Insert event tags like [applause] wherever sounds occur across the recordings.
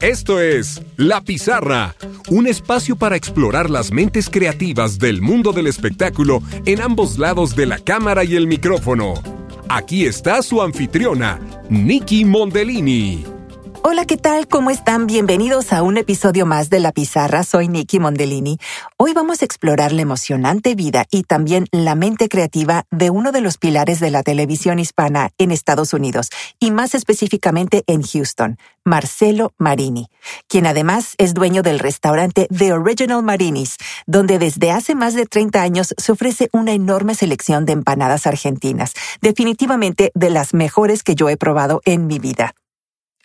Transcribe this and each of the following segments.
Esto es La Pizarra, un espacio para explorar las mentes creativas del mundo del espectáculo en ambos lados de la cámara y el micrófono. Aquí está su anfitriona, Nikki Mondellini. Hola, ¿qué tal? ¿Cómo están? Bienvenidos a un episodio más de La Pizarra. Soy Nikki Mondellini. Hoy vamos a explorar la emocionante vida y también la mente creativa de uno de los pilares de la televisión hispana en Estados Unidos y más específicamente en Houston, Marcelo Marini, quien además es dueño del restaurante The Original Marinis, donde desde hace más de 30 años se ofrece una enorme selección de empanadas argentinas, definitivamente de las mejores que yo he probado en mi vida.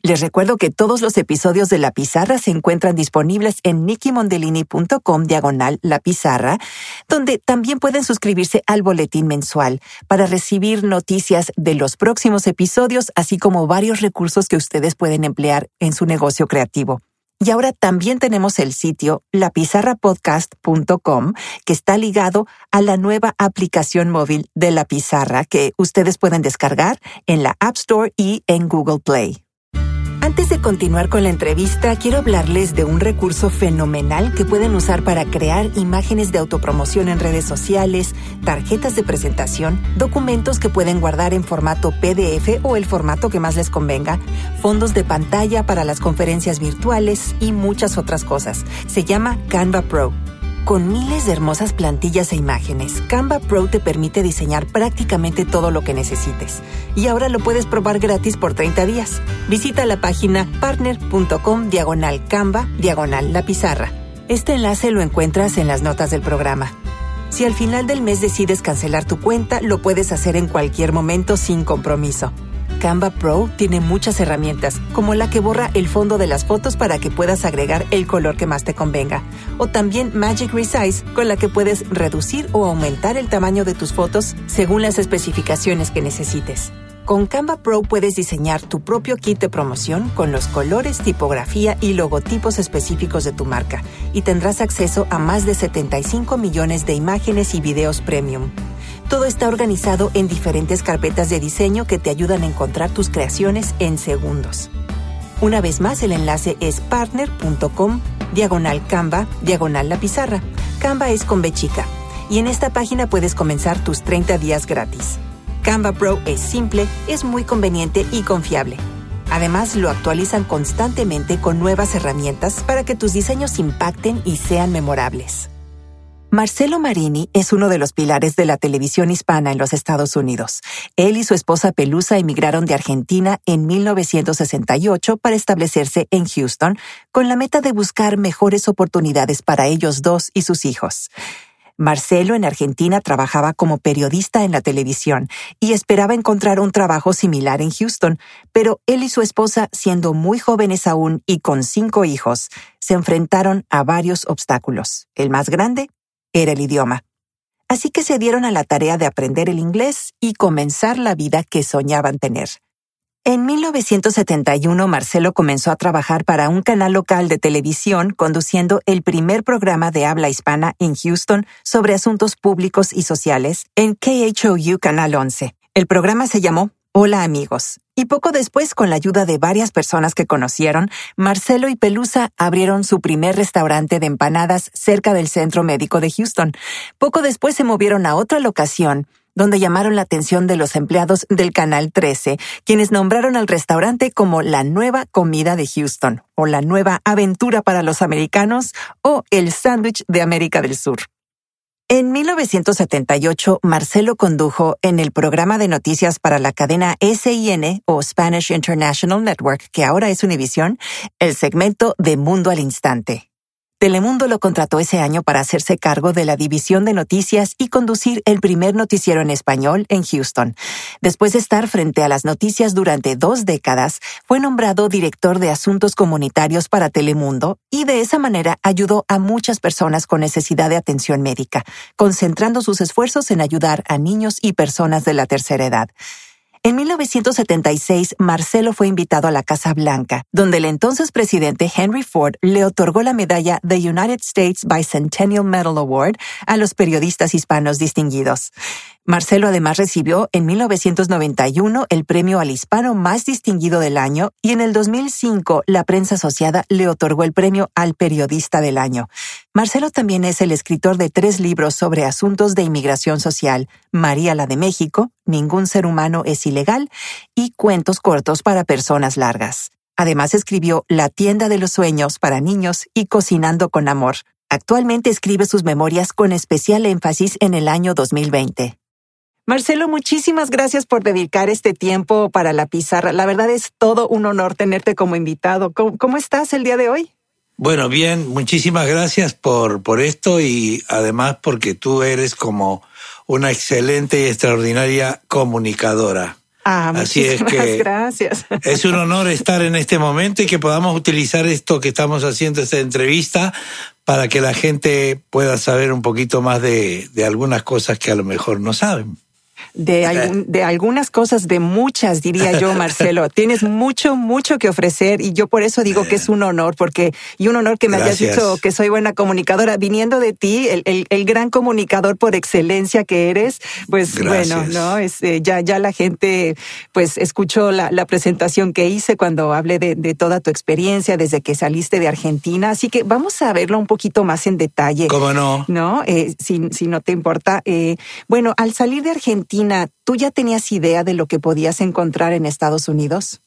Les recuerdo que todos los episodios de La Pizarra se encuentran disponibles en nickymondellini.com diagonal La Pizarra, donde también pueden suscribirse al boletín mensual para recibir noticias de los próximos episodios, así como varios recursos que ustedes pueden emplear en su negocio creativo. Y ahora también tenemos el sitio lapizarrapodcast.com que está ligado a la nueva aplicación móvil de La Pizarra que ustedes pueden descargar en la App Store y en Google Play. Antes de continuar con la entrevista, quiero hablarles de un recurso fenomenal que pueden usar para crear imágenes de autopromoción en redes sociales, tarjetas de presentación, documentos que pueden guardar en formato PDF o el formato que más les convenga, fondos de pantalla para las conferencias virtuales y muchas otras cosas. Se llama Canva Pro. Con miles de hermosas plantillas e imágenes, Canva Pro te permite diseñar prácticamente todo lo que necesites. Y ahora lo puedes probar gratis por 30 días. Visita la página partner.com diagonal Canva diagonal la pizarra. Este enlace lo encuentras en las notas del programa. Si al final del mes decides cancelar tu cuenta, lo puedes hacer en cualquier momento sin compromiso. Canva Pro tiene muchas herramientas, como la que borra el fondo de las fotos para que puedas agregar el color que más te convenga, o también Magic Resize, con la que puedes reducir o aumentar el tamaño de tus fotos según las especificaciones que necesites. Con Canva Pro puedes diseñar tu propio kit de promoción con los colores, tipografía y logotipos específicos de tu marca, y tendrás acceso a más de 75 millones de imágenes y videos premium. Todo está organizado en diferentes carpetas de diseño que te ayudan a encontrar tus creaciones en segundos. Una vez más, el enlace es partner.com diagonal Canva diagonal la pizarra. Canva es con B chica. Y en esta página puedes comenzar tus 30 días gratis. Canva Pro es simple, es muy conveniente y confiable. Además, lo actualizan constantemente con nuevas herramientas para que tus diseños impacten y sean memorables. Marcelo Marini es uno de los pilares de la televisión hispana en los Estados Unidos. Él y su esposa Pelusa emigraron de Argentina en 1968 para establecerse en Houston con la meta de buscar mejores oportunidades para ellos dos y sus hijos. Marcelo en Argentina trabajaba como periodista en la televisión y esperaba encontrar un trabajo similar en Houston, pero él y su esposa, siendo muy jóvenes aún y con cinco hijos, se enfrentaron a varios obstáculos. El más grande, era el idioma. Así que se dieron a la tarea de aprender el inglés y comenzar la vida que soñaban tener. En 1971, Marcelo comenzó a trabajar para un canal local de televisión conduciendo el primer programa de habla hispana en Houston sobre asuntos públicos y sociales en KHOU Canal 11. El programa se llamó Hola amigos. Y poco después, con la ayuda de varias personas que conocieron, Marcelo y Pelusa abrieron su primer restaurante de empanadas cerca del Centro Médico de Houston. Poco después se movieron a otra locación, donde llamaron la atención de los empleados del Canal 13, quienes nombraron al restaurante como la nueva comida de Houston, o la nueva aventura para los americanos, o el sándwich de América del Sur. En 1978, Marcelo condujo en el programa de noticias para la cadena SIN o Spanish International Network, que ahora es Univision, el segmento de Mundo al Instante. Telemundo lo contrató ese año para hacerse cargo de la división de noticias y conducir el primer noticiero en español en Houston. Después de estar frente a las noticias durante dos décadas, fue nombrado director de asuntos comunitarios para Telemundo y de esa manera ayudó a muchas personas con necesidad de atención médica, concentrando sus esfuerzos en ayudar a niños y personas de la tercera edad. En 1976, Marcelo fue invitado a la Casa Blanca, donde el entonces presidente Henry Ford le otorgó la medalla The United States Bicentennial Medal Award a los periodistas hispanos distinguidos. Marcelo además recibió en 1991 el premio al hispano más distinguido del año y en el 2005 la prensa asociada le otorgó el premio al periodista del año. Marcelo también es el escritor de tres libros sobre asuntos de inmigración social, María la de México, Ningún ser humano es ilegal y Cuentos cortos para personas largas. Además escribió La tienda de los sueños para niños y Cocinando con amor. Actualmente escribe sus memorias con especial énfasis en el año 2020. Marcelo, muchísimas gracias por dedicar este tiempo para la pizarra. La verdad es todo un honor tenerte como invitado. ¿Cómo, estás el día de hoy? Bueno, bien, muchísimas gracias por, por esto y además porque tú eres como una excelente y extraordinaria comunicadora. Ah, Así es que [laughs] gracias. Es un honor estar en este momento y que podamos utilizar esto que estamos haciendo, esta entrevista, para que la gente pueda saber un poquito más de, de algunas cosas que a lo mejor no saben de, de algunas cosas, de muchas, diría yo, [laughs] Marcelo. Tienes mucho, mucho que ofrecer y yo por eso digo que es un honor, porque, y un honor que me hayas dicho que soy buena comunicadora. Viniendo de ti, el, el, el gran comunicador por excelencia que eres, pues bueno, ¿no? Es, eh, ya, ya la gente, pues, escuchó la, la presentación que hice cuando hablé de, de, toda tu experiencia desde que saliste de Argentina. Así que vamos a verlo un poquito más en detalle. ¿Cómo no? ¿No? Eh, si, si no te importa. Eh, bueno, al salir de Argentina, ¿tú ya tenías idea de lo que podías encontrar en Estados Unidos?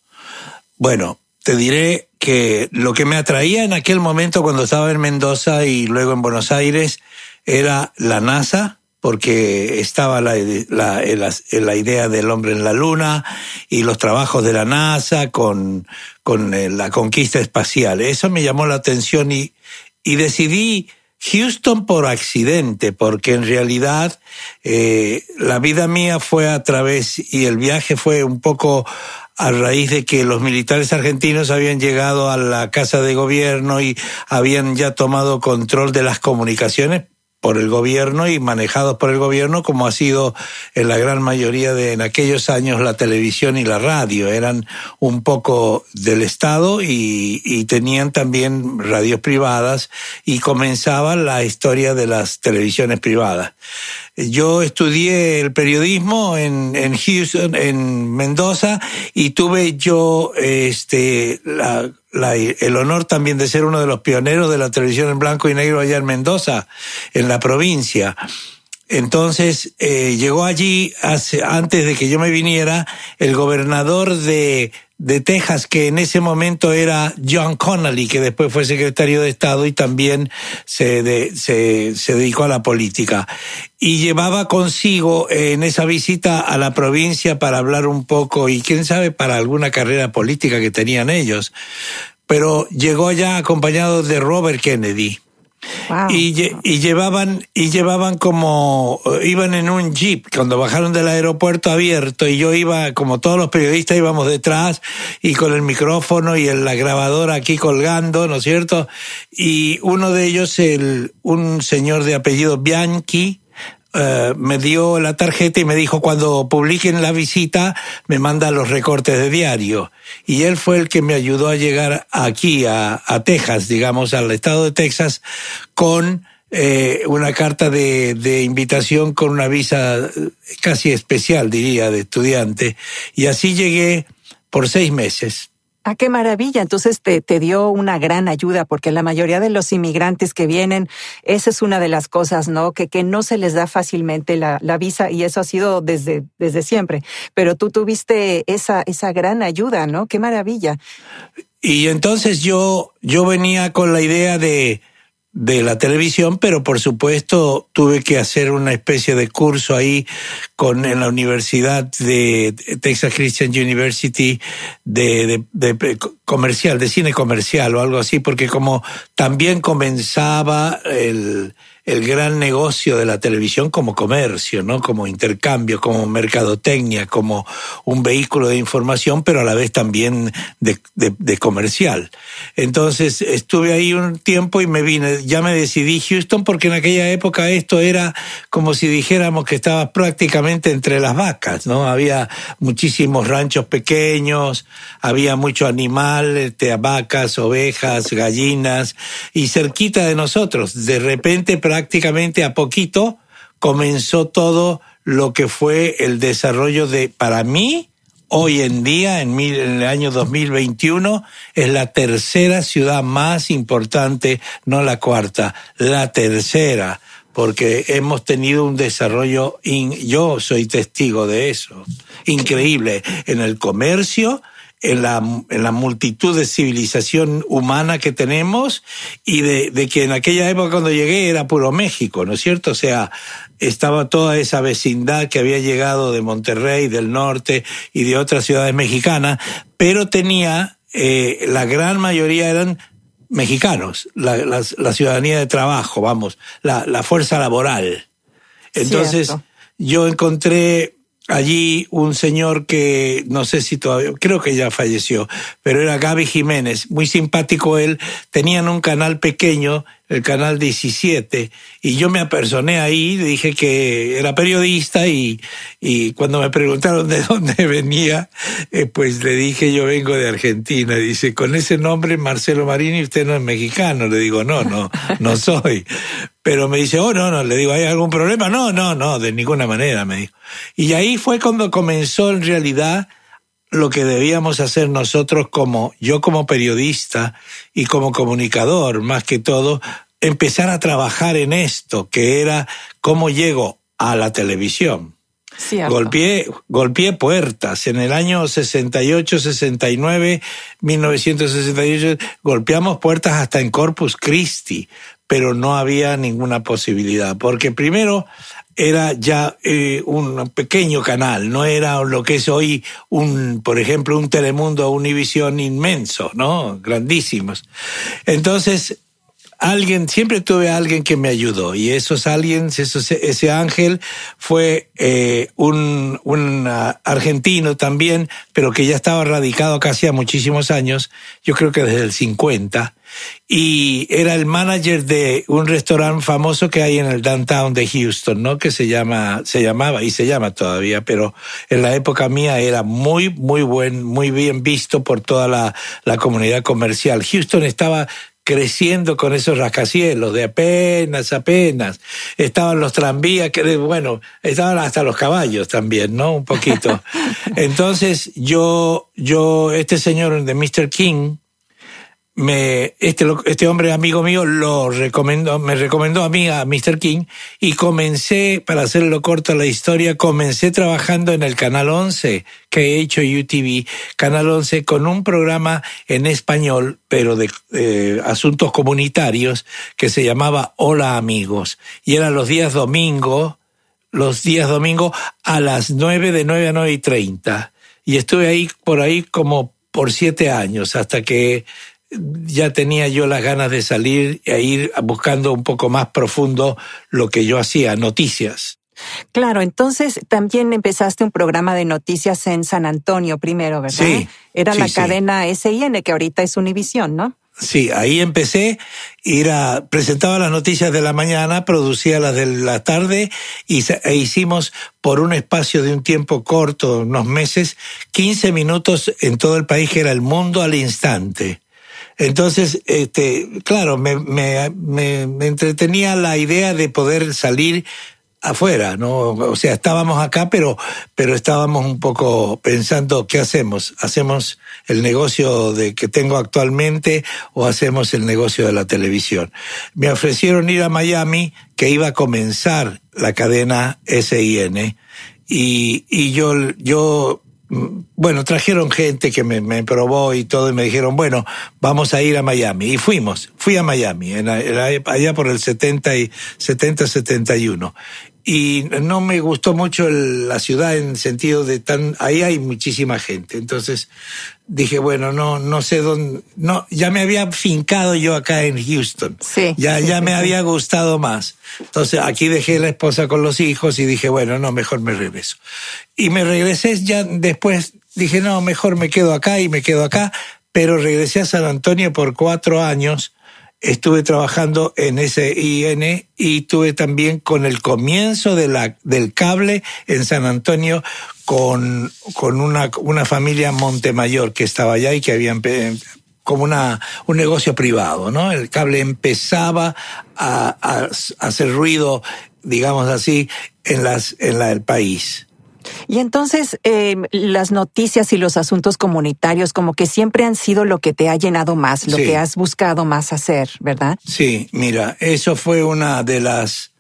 Bueno, te diré que lo que me atraía en aquel momento cuando estaba en Mendoza y luego en Buenos Aires era la NASA, porque estaba la, la, idea del hombre en la luna y los trabajos de la NASA con, eh, la conquista espacial. Eso me llamó la atención y decidí Houston por accidente, porque en realidad eh, la vida mía fue a través y el viaje fue un poco a raíz de que los militares argentinos habían llegado a la casa de gobierno y habían ya tomado control de las comunicaciones por el gobierno y manejados por el gobierno como ha sido en la gran mayoría de en aquellos años la televisión y la radio. Eran un poco del estado y, y tenían también radios privadas y comenzaba la historia de las televisiones privadas. Yo estudié el periodismo en, en Houston, en Mendoza, y tuve yo este, la, la, el honor también de ser uno de los pioneros de la televisión en blanco y negro allá en Mendoza, en la provincia. Entonces eh, llegó allí, hace, antes de que yo me viniera, el gobernador de de Texas, que en ese momento era John Connolly, que después fue secretario de Estado y también se, se, se, dedicó a la política. Y llevaba consigo en esa visita a la provincia para hablar un poco y quién sabe para alguna carrera política que tenían ellos. Pero llegó allá acompañado de Robert Kennedy y, y, llevaban, y llevaban como, iban en un jeep cuando bajaron del aeropuerto abierto y yo iba, como todos los periodistas, íbamos detrás y con el micrófono y la grabadora aquí colgando, ¿no es cierto? Y uno de ellos, el, un señor de apellido Bianchi, eh, me dio la tarjeta y me dijo cuando publiquen la visita me manda los recortes de diario. Y él fue el que me ayudó a llegar aquí, a, Texas, digamos, al estado de Texas, con eh, una carta de, de, invitación con una visa casi especial, diría, de estudiante. Y así llegué por seis meses. Ah, qué maravilla. Entonces te, te, dio una gran ayuda porque la mayoría de los inmigrantes que vienen, esa es una de las cosas, ¿no? Que, que no se les da fácilmente la, la visa y eso ha sido desde, desde siempre. Pero tú tuviste esa, esa gran ayuda, ¿no? Qué maravilla. Y entonces yo, yo venía con la idea de, de la televisión, pero por supuesto tuve que hacer una especie de curso ahí con en la Universidad de Texas Christian University de, comercial, de cine comercial o algo así, porque como también comenzaba el, el gran negocio de la televisión como comercio, ¿no? Como intercambio, como mercadotecnia, como un vehículo de información, pero a la vez también de, comercial. Entonces estuve ahí un tiempo y me vine, ya me decidí Houston porque en aquella época esto era como si dijéramos que estaba prácticamente entre las vacas, ¿no? Había muchísimos ranchos pequeños, había mucho animal, este, vacas, ovejas, gallinas, y cerquita de nosotros, de repente a poquito comenzó todo lo que fue el desarrollo de, para mí, hoy en día, en, el año 2021, es la tercera ciudad más importante, no la cuarta, la tercera, porque hemos tenido un desarrollo, yo soy testigo de eso, increíble, en el comercio, en la, en la multitud de civilización humana que tenemos y de, de, que en aquella época cuando llegué era puro México, ¿no es cierto? O sea, estaba toda esa vecindad que había llegado de Monterrey, del norte y de otras ciudades mexicanas, pero tenía, eh, la gran mayoría eran mexicanos, la, la, la, ciudadanía de trabajo, vamos, la, la fuerza laboral. Entonces, Cierto. yo encontré allí un señor que no sé si todavía, creo que ya falleció, pero era Gaby Jiménez, muy simpático él, tenían un canal pequeño el canal 17, y yo me apersoné ahí, dije que era periodista y, y cuando me preguntaron de [laughs] dónde venía, eh, pues le dije yo vengo de Argentina. Dice, con ese nombre Marcelo Marini usted no es mexicano. Le digo, no, no, no [laughs] soy. Pero me dice, oh, no, no, le digo, ¿hay algún problema? No, no, no, de ninguna manera, me dijo. Y ahí fue cuando comenzó en realidad lo que debíamos hacer nosotros como, yo como periodista y como comunicador, más que todo, empezar a trabajar en esto, que era cómo llego a la televisión. Golpeé, golpeé puertas. En el año 68, 69, 1968, golpeamos puertas hasta en Corpus Christi, pero no había ninguna posibilidad. Porque primero, era ya eh, un pequeño canal, no era lo que es hoy un, por ejemplo, un Telemundo o Univisión inmenso, ¿no? Grandísimos. Entonces, alguien, siempre tuve alguien que me ayudó y esos alguien, ese ángel fue eh, un, un argentino también, pero que ya estaba radicado casi a muchísimos años, yo creo que desde el 50, y era el manager de un restaurante famoso que hay en el downtown de Houston, ¿no? Que se llama, se llamaba y se llama todavía, pero en la época mía era muy, muy buen, muy bien visto por toda la, la comunidad comercial. Houston estaba creciendo con esos rascacielos de apenas, apenas. Estaban los tranvías, que bueno, estaban hasta los caballos también, ¿no? Un poquito. [laughs] Entonces yo, yo, este señor de Mr. King, me, este, este hombre amigo mío lo recomendó, me recomendó a mí, a Mr. King, y comencé, para hacerlo corto la historia, comencé trabajando en el Canal 11 que he hecho UTV, Canal 11, con un programa en español, pero de eh, asuntos comunitarios, que se llamaba Hola Amigos, y era los días domingo, los días domingo a las nueve de nueve a nueve y treinta. Y estuve ahí, por ahí como por siete años, hasta que ya tenía yo las ganas de salir e ir buscando un poco más profundo lo que yo hacía, noticias. Claro, entonces también empezaste un programa de noticias en San Antonio primero, ¿verdad? Sí. Era sí, la sí. cadena SIN, que ahorita es Univisión, ¿no? Sí, ahí empecé, ir a, presentaba las noticias de la mañana, producía las de la tarde y e hicimos por un espacio de un tiempo corto, unos meses, 15 minutos en todo el país que era el mundo al instante. Entonces, este, claro, me, me, me, me entretenía la idea de poder salir afuera, ¿no? O sea, estábamos acá, pero, pero estábamos un poco pensando, ¿qué hacemos? ¿Hacemos el negocio de que tengo actualmente o hacemos el negocio de la televisión? Me ofrecieron ir a Miami, que iba a comenzar la cadena SIN, y, y yo, yo bueno, trajeron gente que me, me, probó y todo y me dijeron, bueno, vamos a ir a Miami. Y fuimos, fui a Miami, en en allá por el 70 y 70, 71. Y no me gustó mucho el, la ciudad en sentido de tan, ahí hay muchísima gente. Entonces dije, bueno, no, no sé dónde, no, ya me había fincado yo acá en Houston. Sí. Ya, sí, ya sí, me sí. había gustado más. Entonces aquí dejé la esposa con los hijos y dije, bueno, no, mejor me regreso. Y me regresé ya después, dije, no, mejor me quedo acá y me quedo acá, pero regresé a San Antonio por cuatro años. Estuve trabajando en SIN y tuve también con el comienzo de la, del cable en San Antonio con, con una, una familia Montemayor que estaba allá y que habían como una, un negocio privado, ¿no? El cable empezaba a, a, hacer ruido digamos así, en, las, en la, el país. Y entonces eh, las noticias y los asuntos comunitarios como que siempre han sido lo que te ha llenado más, lo que has buscado más hacer, ¿verdad? Sí, mira, eso fue una de las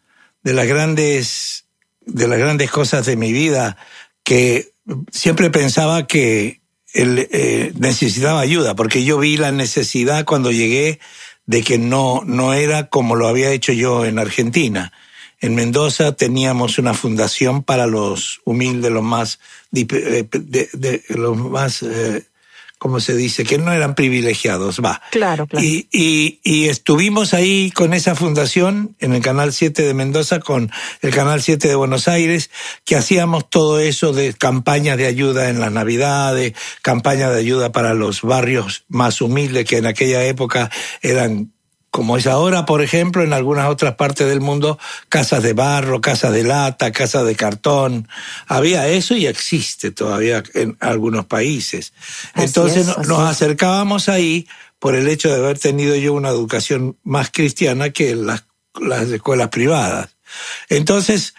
de las grandes de las grandes cosas de mi vida que siempre pensaba que él eh, necesitaba ayuda porque yo vi la necesidad cuando llegué de que no no era como lo había hecho yo en Argentina en Mendoza teníamos una fundación para los humildes, los más, eh, de, los más, eh, ¿cómo se dice? Que no eran privilegiados, va. Claro, claro. Y, y, y, estuvimos ahí con esa fundación en el Canal 7 de Mendoza, con el Canal 7 de Buenos Aires, que hacíamos todo eso de campañas de ayuda en las Navidades, campañas de ayuda para los barrios más humildes, que en aquella época eran como es ahora, por ejemplo, en algunas otras partes del mundo, casas de barro, casas de lata, casas de cartón. Había eso y existe todavía en algunos países. Entonces nos acercábamos ahí por el hecho de haber tenido yo una educación más cristiana que las, las escuelas privadas. Entonces,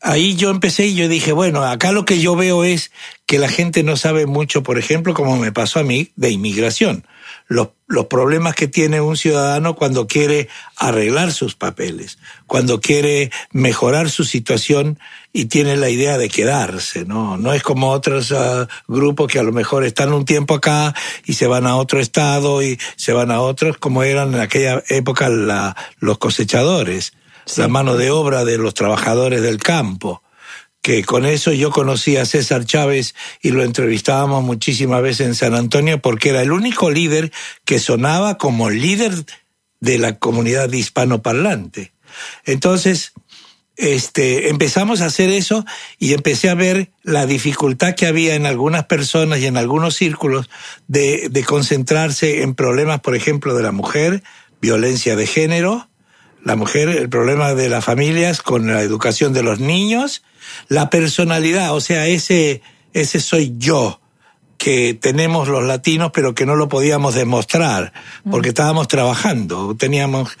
ahí yo empecé y yo dije, bueno, acá lo que yo veo es que la gente no sabe mucho, por ejemplo, como me pasó a mí, de inmigración los, los problemas que tiene un ciudadano cuando quiere arreglar sus papeles, cuando quiere mejorar su situación y tiene la idea de quedarse, ¿no? No es como otros uh, grupos que a lo mejor están un tiempo acá y se van a otro estado y se van a otros, como eran en aquella época la, los cosechadores, la mano de obra de los trabajadores del campo que con eso yo conocí a César Chávez y lo entrevistábamos muchísimas veces en San Antonio porque era el único líder que sonaba como líder de la comunidad hispanoparlante. Entonces, este, empezamos a hacer eso y empecé a ver la dificultad que había en algunas personas y en algunos círculos de, de concentrarse en problemas, por ejemplo, de la mujer, violencia de género, la mujer, el problema de las familias con la educación de los niños la personalidad, o sea, ese, ese soy yo que tenemos los latinos, pero que no lo podíamos demostrar, porque estábamos trabajando, teníamos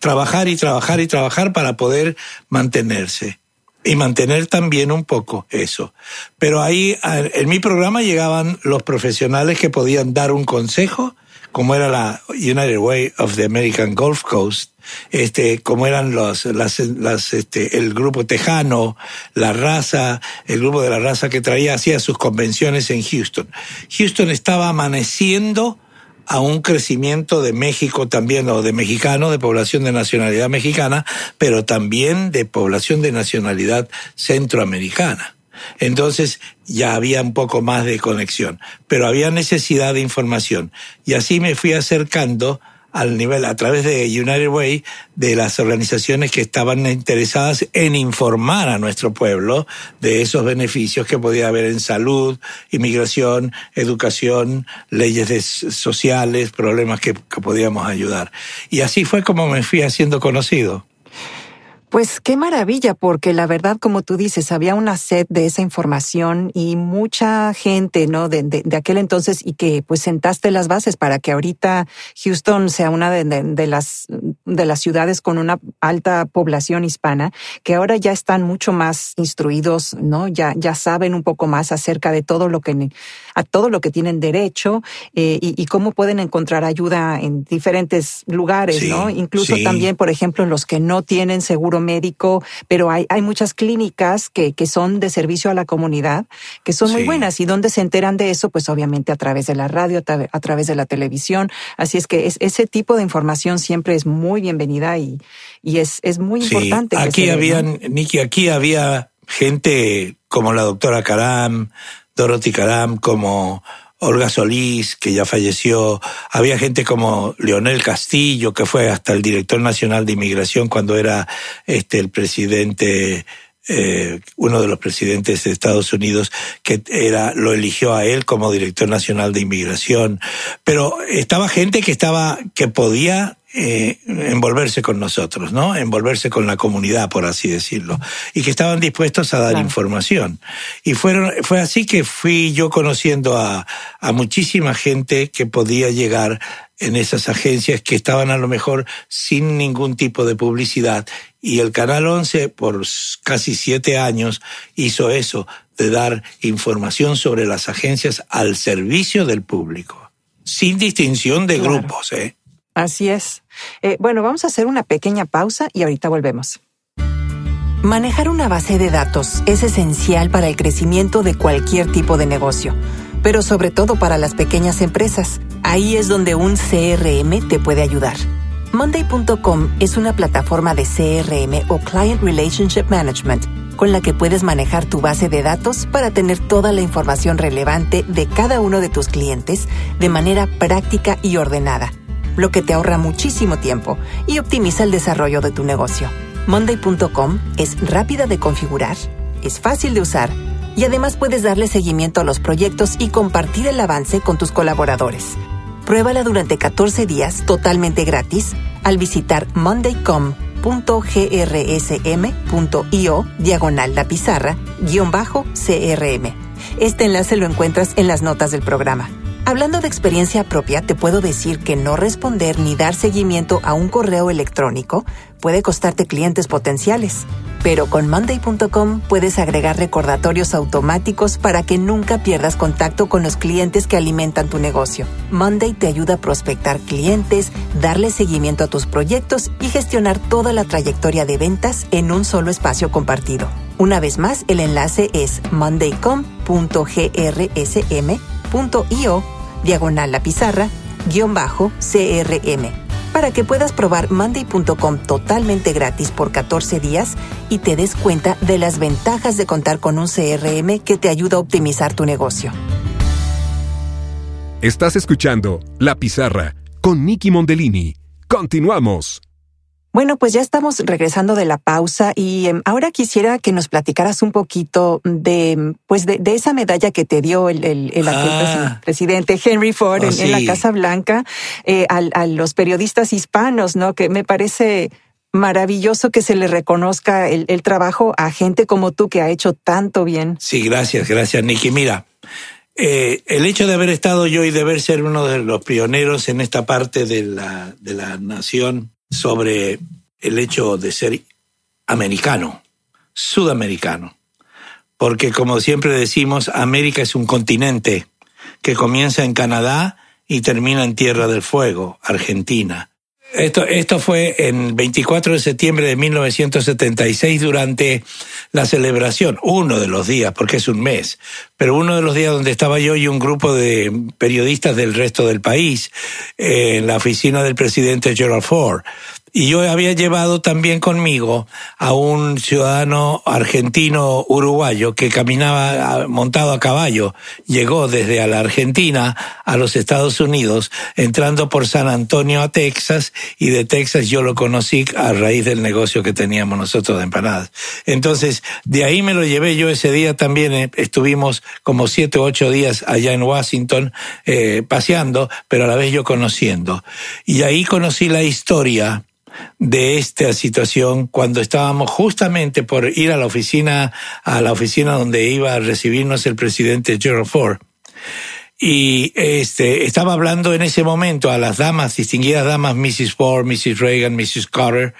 trabajar y trabajar y trabajar para poder mantenerse. Y mantener también un poco eso. Pero ahí, en mi programa llegaban los profesionales que podían dar un consejo, como era la United Way of the American Gulf Coast, este, como eran los, las, las, este, el grupo tejano, la raza, el grupo de la raza que traía, hacía sus convenciones en Houston. Houston estaba amaneciendo a un crecimiento de México también, o de mexicano, de población de nacionalidad mexicana, pero también de población de nacionalidad centroamericana. Entonces ya había un poco más de conexión, pero había necesidad de información. Y así me fui acercando al nivel, a través de United Way, de las organizaciones que estaban interesadas en informar a nuestro pueblo de esos beneficios que podía haber en salud, inmigración, educación, leyes sociales, problemas que, que podíamos ayudar. Y así fue como me fui haciendo conocido. Pues qué maravilla, porque la verdad, como tú dices, había una sed de esa información y mucha gente, ¿no? De, de, aquel entonces y que pues sentaste las bases para que ahorita Houston sea una de, de, las, de las ciudades con una alta población hispana, que ahora ya están mucho más instruidos, ¿no? Ya, ya saben un poco más acerca de todo lo que, a todo lo que tienen derecho eh, y, y, cómo pueden encontrar ayuda en diferentes lugares, ¿no? Incluso también, por ejemplo, los que no tienen seguro médico, pero hay, hay muchas clínicas que, que son de servicio a la comunidad, que son muy buenas. ¿Y dónde se enteran de eso? Pues obviamente a través de la radio, a través de la televisión. Así es que es, ese tipo de información siempre es muy bienvenida y, y es, es muy importante. Aquí habían, Niki, aquí había gente como la doctora Karam, Dorothy Karam, como Olga Solís, que ya falleció, había gente como Leonel Castillo, que fue hasta el director nacional de inmigración cuando era este el presidente eh, uno de los presidentes de Estados Unidos que era lo eligió a él como director nacional de inmigración pero estaba gente que estaba que podía eh, envolverse con nosotros, ¿no? Envolverse con la comunidad, por así decirlo, y que estaban dispuestos a dar información. Y fueron, fue así que fui yo conociendo a, a muchísima gente que podía llegar en esas agencias que estaban a lo mejor sin ningún tipo de publicidad. Y el Canal 11 por casi siete años hizo eso, de dar información sobre las agencias al servicio del público, sin distinción de grupos. ¿eh? Así es. Eh, bueno, vamos a hacer una pequeña pausa y ahorita volvemos. Manejar una base de datos es esencial para el crecimiento de cualquier tipo de negocio, pero sobre todo para las pequeñas empresas. Ahí es donde un CRM te puede ayudar. Monday.com es una plataforma de CRM o Client Relationship Management con la que puedes manejar tu base de datos para tener toda la información relevante de cada uno de tus clientes de manera práctica y ordenada, lo que te ahorra muchísimo tiempo y optimiza el desarrollo de tu negocio. Monday.com es rápida de configurar, es fácil de usar y además puedes darle seguimiento a los proyectos y compartir el avance con tus colaboradores. Pruébala durante 14 días totalmente gratis al visitar monday.com.grsm.io diagonal la pizarra guion bajo CRM. Este enlace lo encuentras en las notas del programa. Hablando de experiencia propia, te puedo decir que no responder ni dar seguimiento a un correo electrónico puede costarte clientes potenciales. Pero con Monday.com puedes agregar recordatorios automáticos para que nunca pierdas contacto con los clientes que alimentan tu negocio. Monday te ayuda a prospectar clientes, darle seguimiento a tus proyectos y gestionar toda la trayectoria de ventas en un solo espacio compartido. Una vez más, el enlace es monday.com.grsm.io diagonal la pizarra, guion bajo CRM, para que puedas probar Monday.com totalmente gratis por 14 días y te des cuenta de las ventajas de contar con un CRM que te ayuda a optimizar tu negocio. Estás escuchando La Pizarra con Nicky Mondellini. Continuamos. Bueno, pues ya estamos regresando de la pausa y em, ahora quisiera que nos platicaras un poquito de, pues de, esa medalla que te dio el, el, ah. presidente Henry Ford oh, en, la Casa Blanca eh, a, los periodistas hispanos, ¿no? Que me parece maravilloso que se le reconozca el, el trabajo a gente como tú que ha hecho tanto bien. Sí, gracias, gracias, Nicky. Mira, eh, el hecho de haber estado yo y de haber ser uno de los pioneros en esta parte de la, de la nación sobre el hecho de ser americano, sudamericano. Porque como siempre decimos, América es un continente que comienza en Canadá y termina en Tierra del Fuego, Argentina. Esto, esto fue en 24 de septiembre de 1976 durante la celebración, uno de los días, porque es un mes, pero uno de los días donde estaba yo y un grupo de periodistas del resto del país en la oficina del presidente Gerald Ford. Y yo había llevado también conmigo a un ciudadano argentino uruguayo que caminaba montado a caballo. Llegó desde la Argentina a los Estados Unidos, entrando por San Antonio a Texas, y de Texas yo lo conocí a raíz del negocio que teníamos nosotros de empanadas. Entonces, de ahí me lo llevé yo ese día también. Eh, estuvimos como siete o ocho días allá en Washington eh, paseando, pero a la vez yo conociendo. Y ahí conocí la historia de esta situación cuando estábamos justamente por ir a la oficina, a la oficina donde iba a recibirnos el presidente Gerald Ford. Y este, estaba hablando en ese momento a las damas, distinguidas damas, Mrs. Ford, Mrs. Reagan, Mrs. Carter,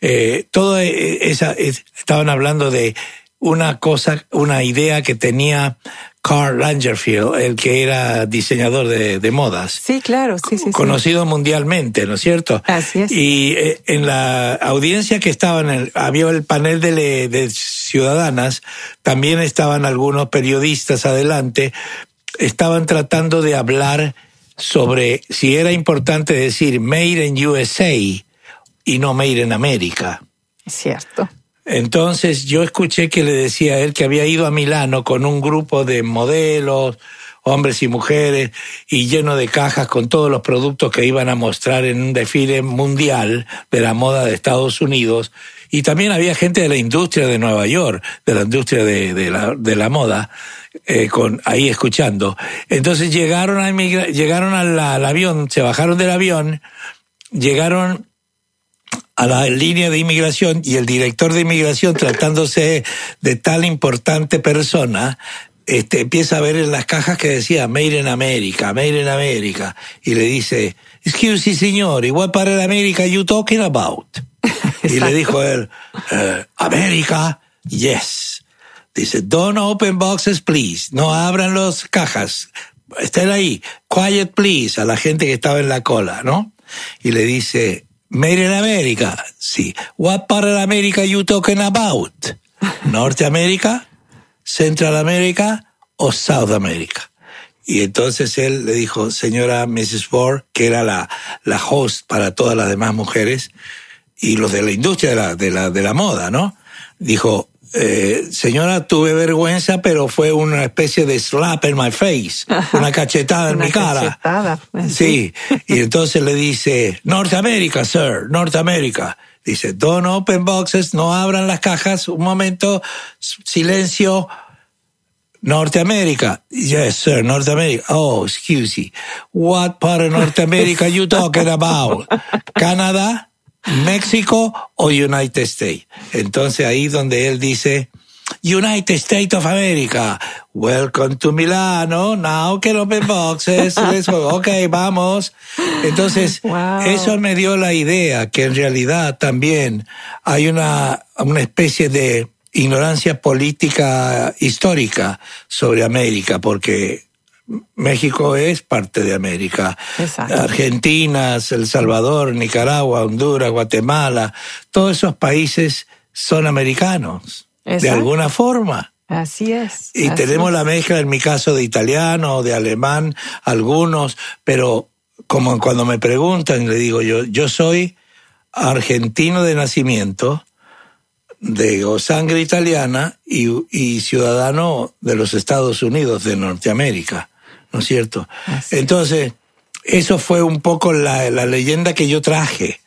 eh, toda esa, estaban hablando de una cosa, una idea que tenía Karl Langerfield, el que era diseñador de, modas. Sí, claro, sí, sí. Conocido mundialmente, ¿no es cierto? Así es. Y eh, en la audiencia que estaba en el, había el panel de, de ciudadanas, también estaban algunos periodistas adelante, estaban tratando de hablar sobre si era importante decir Made in USA y no Made in America. Es cierto. Entonces yo escuché que le decía a él que había ido a Milano con un grupo de modelos, hombres y mujeres, y lleno de cajas con todos los productos que iban a mostrar en un desfile mundial de la moda de Estados Unidos. Y también había gente de la industria de Nueva York, de la industria de, la, de la, moda, eh, con, ahí escuchando. Entonces llegaron, a llegaron al avión, se bajaron del avión, llegaron a la línea de inmigración y el director de inmigración, tratándose de tal importante persona, este, empieza a ver en las cajas que decía Made in America, Made in America, y le dice, excuse me, señor, what part of America you talking about? [laughs] y le dijo él, uh, America, yes. Dice, don't open boxes, please. No abran las cajas. Estén ahí. Quiet, please. A la gente que estaba en la cola, ¿no? Y le dice, Made in America. Sí. What part of America you talking about? Norteamérica, Central America o South America. Y entonces él le dijo, señora Mrs. Ford, que era la, la host para todas las demás mujeres y los de la industria de la, de la, de la moda, ¿no? Dijo, eh, señora, tuve vergüenza, pero fue una especie de slap in my face, una cachetada en Una mi cara. cachetada, pues, Sí, [laughs] y entonces le dice, Norteamérica, sir, Norteamérica. Dice, don't open boxes, no abran las cajas, un momento, silencio. Norteamérica. Yes, sir, Norteamérica. Oh, excuse me. What part of North America you talking about? [laughs] Canadá, México o United States. Entonces ahí donde él dice, United States of America. Welcome to Milano. Now can open boxes. [laughs] Let's go. Ok, vamos. Entonces, Wow. eso me dio la idea que en realidad también hay una, una especie de ignorancia política histórica sobre América, porque México es parte de América. Exacto. Argentina, El Salvador, Nicaragua, Honduras, Guatemala, todos esos países son americanos, de alguna forma. Así es. Y así tenemos es. la mezcla, en mi caso, de italiano, de alemán, algunos, pero como cuando me preguntan, le digo yo, yo soy argentino de nacimiento, de sangre italiana y, y ciudadano de los Estados Unidos de Norteamérica, ¿no es cierto? Así. Entonces, eso fue un poco la, la leyenda que yo traje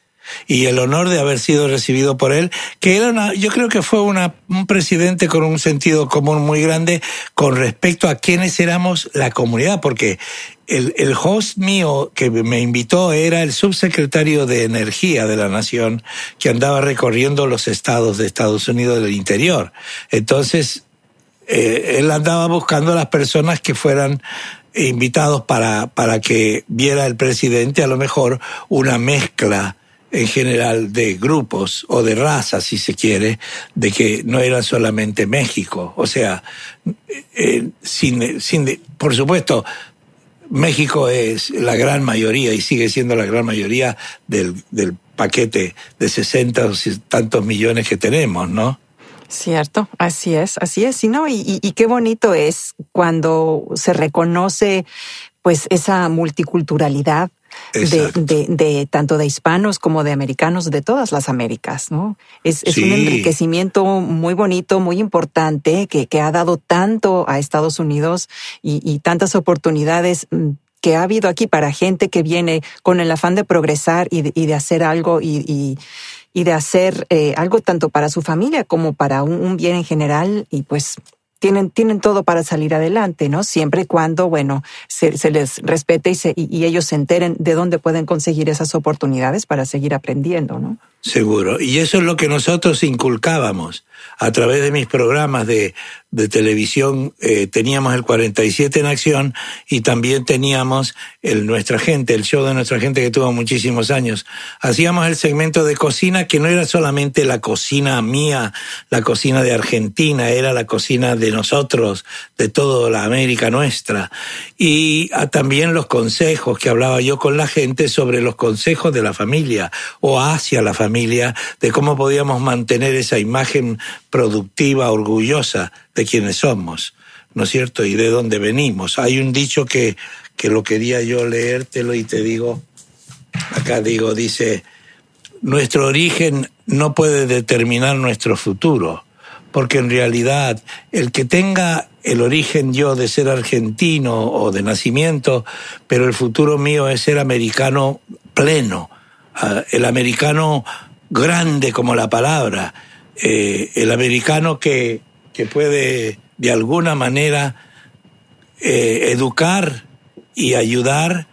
y el honor de haber sido recibido por él, que era una, yo creo que fue una, un presidente con un sentido común muy grande con respecto a quiénes éramos la comunidad, porque el, el host mío que me invitó era el subsecretario de Energía de la Nación, que andaba recorriendo los estados de Estados Unidos del interior. Entonces, eh, él andaba buscando a las personas que fueran invitados para, para que viera el presidente a lo mejor una mezcla en general de grupos o de razas, si se quiere, de que no era solamente México. O sea, eh, sin, sin, por supuesto, México es la gran mayoría y sigue siendo la gran mayoría del, del paquete de 60 o tantos millones que tenemos, ¿no? Cierto, así es, así es. Y, no, y, y, y qué bonito es cuando se reconoce pues esa multiculturalidad de, de, de tanto de hispanos como de americanos de todas las Américas, ¿no? Es, es un enriquecimiento muy bonito, muy importante, que, que ha dado tanto a Estados Unidos y, y tantas oportunidades mm, que ha habido aquí para gente que viene con el afán de progresar y de, y de hacer algo y, y, y de hacer eh, algo tanto para su familia como para un, bien en general y pues tienen, tienen todo para salir adelante, ¿no? Siempre y cuando, bueno, se, se les respete y, se, y ellos se enteren de dónde pueden conseguir esas oportunidades para seguir aprendiendo, ¿no? Seguro. Y eso es lo que nosotros inculcábamos a través de mis programas de, de televisión. Eh, teníamos el 47 en acción y también teníamos el Nuestra Gente, el show de Nuestra Gente que tuvo muchísimos años. Hacíamos el segmento de cocina que no era solamente la cocina mía, la cocina de Argentina, era la cocina de nosotros, de toda la América nuestra. Y ah, también los consejos que hablaba yo con la gente sobre los consejos de la familia o hacia la familia, de cómo podíamos mantener esa imagen productiva, orgullosa de quienes somos, ¿no es cierto? Y de dónde venimos. Hay un dicho que, que lo quería yo leértelo y te digo, acá digo, dice, nuestro origen no puede determinar nuestro futuro, porque en realidad el que tenga el origen yo de ser argentino o de nacimiento, pero el futuro mío es ser americano pleno, el americano grande como la palabra, eh, el americano que, que puede de alguna manera eh, educar y ayudar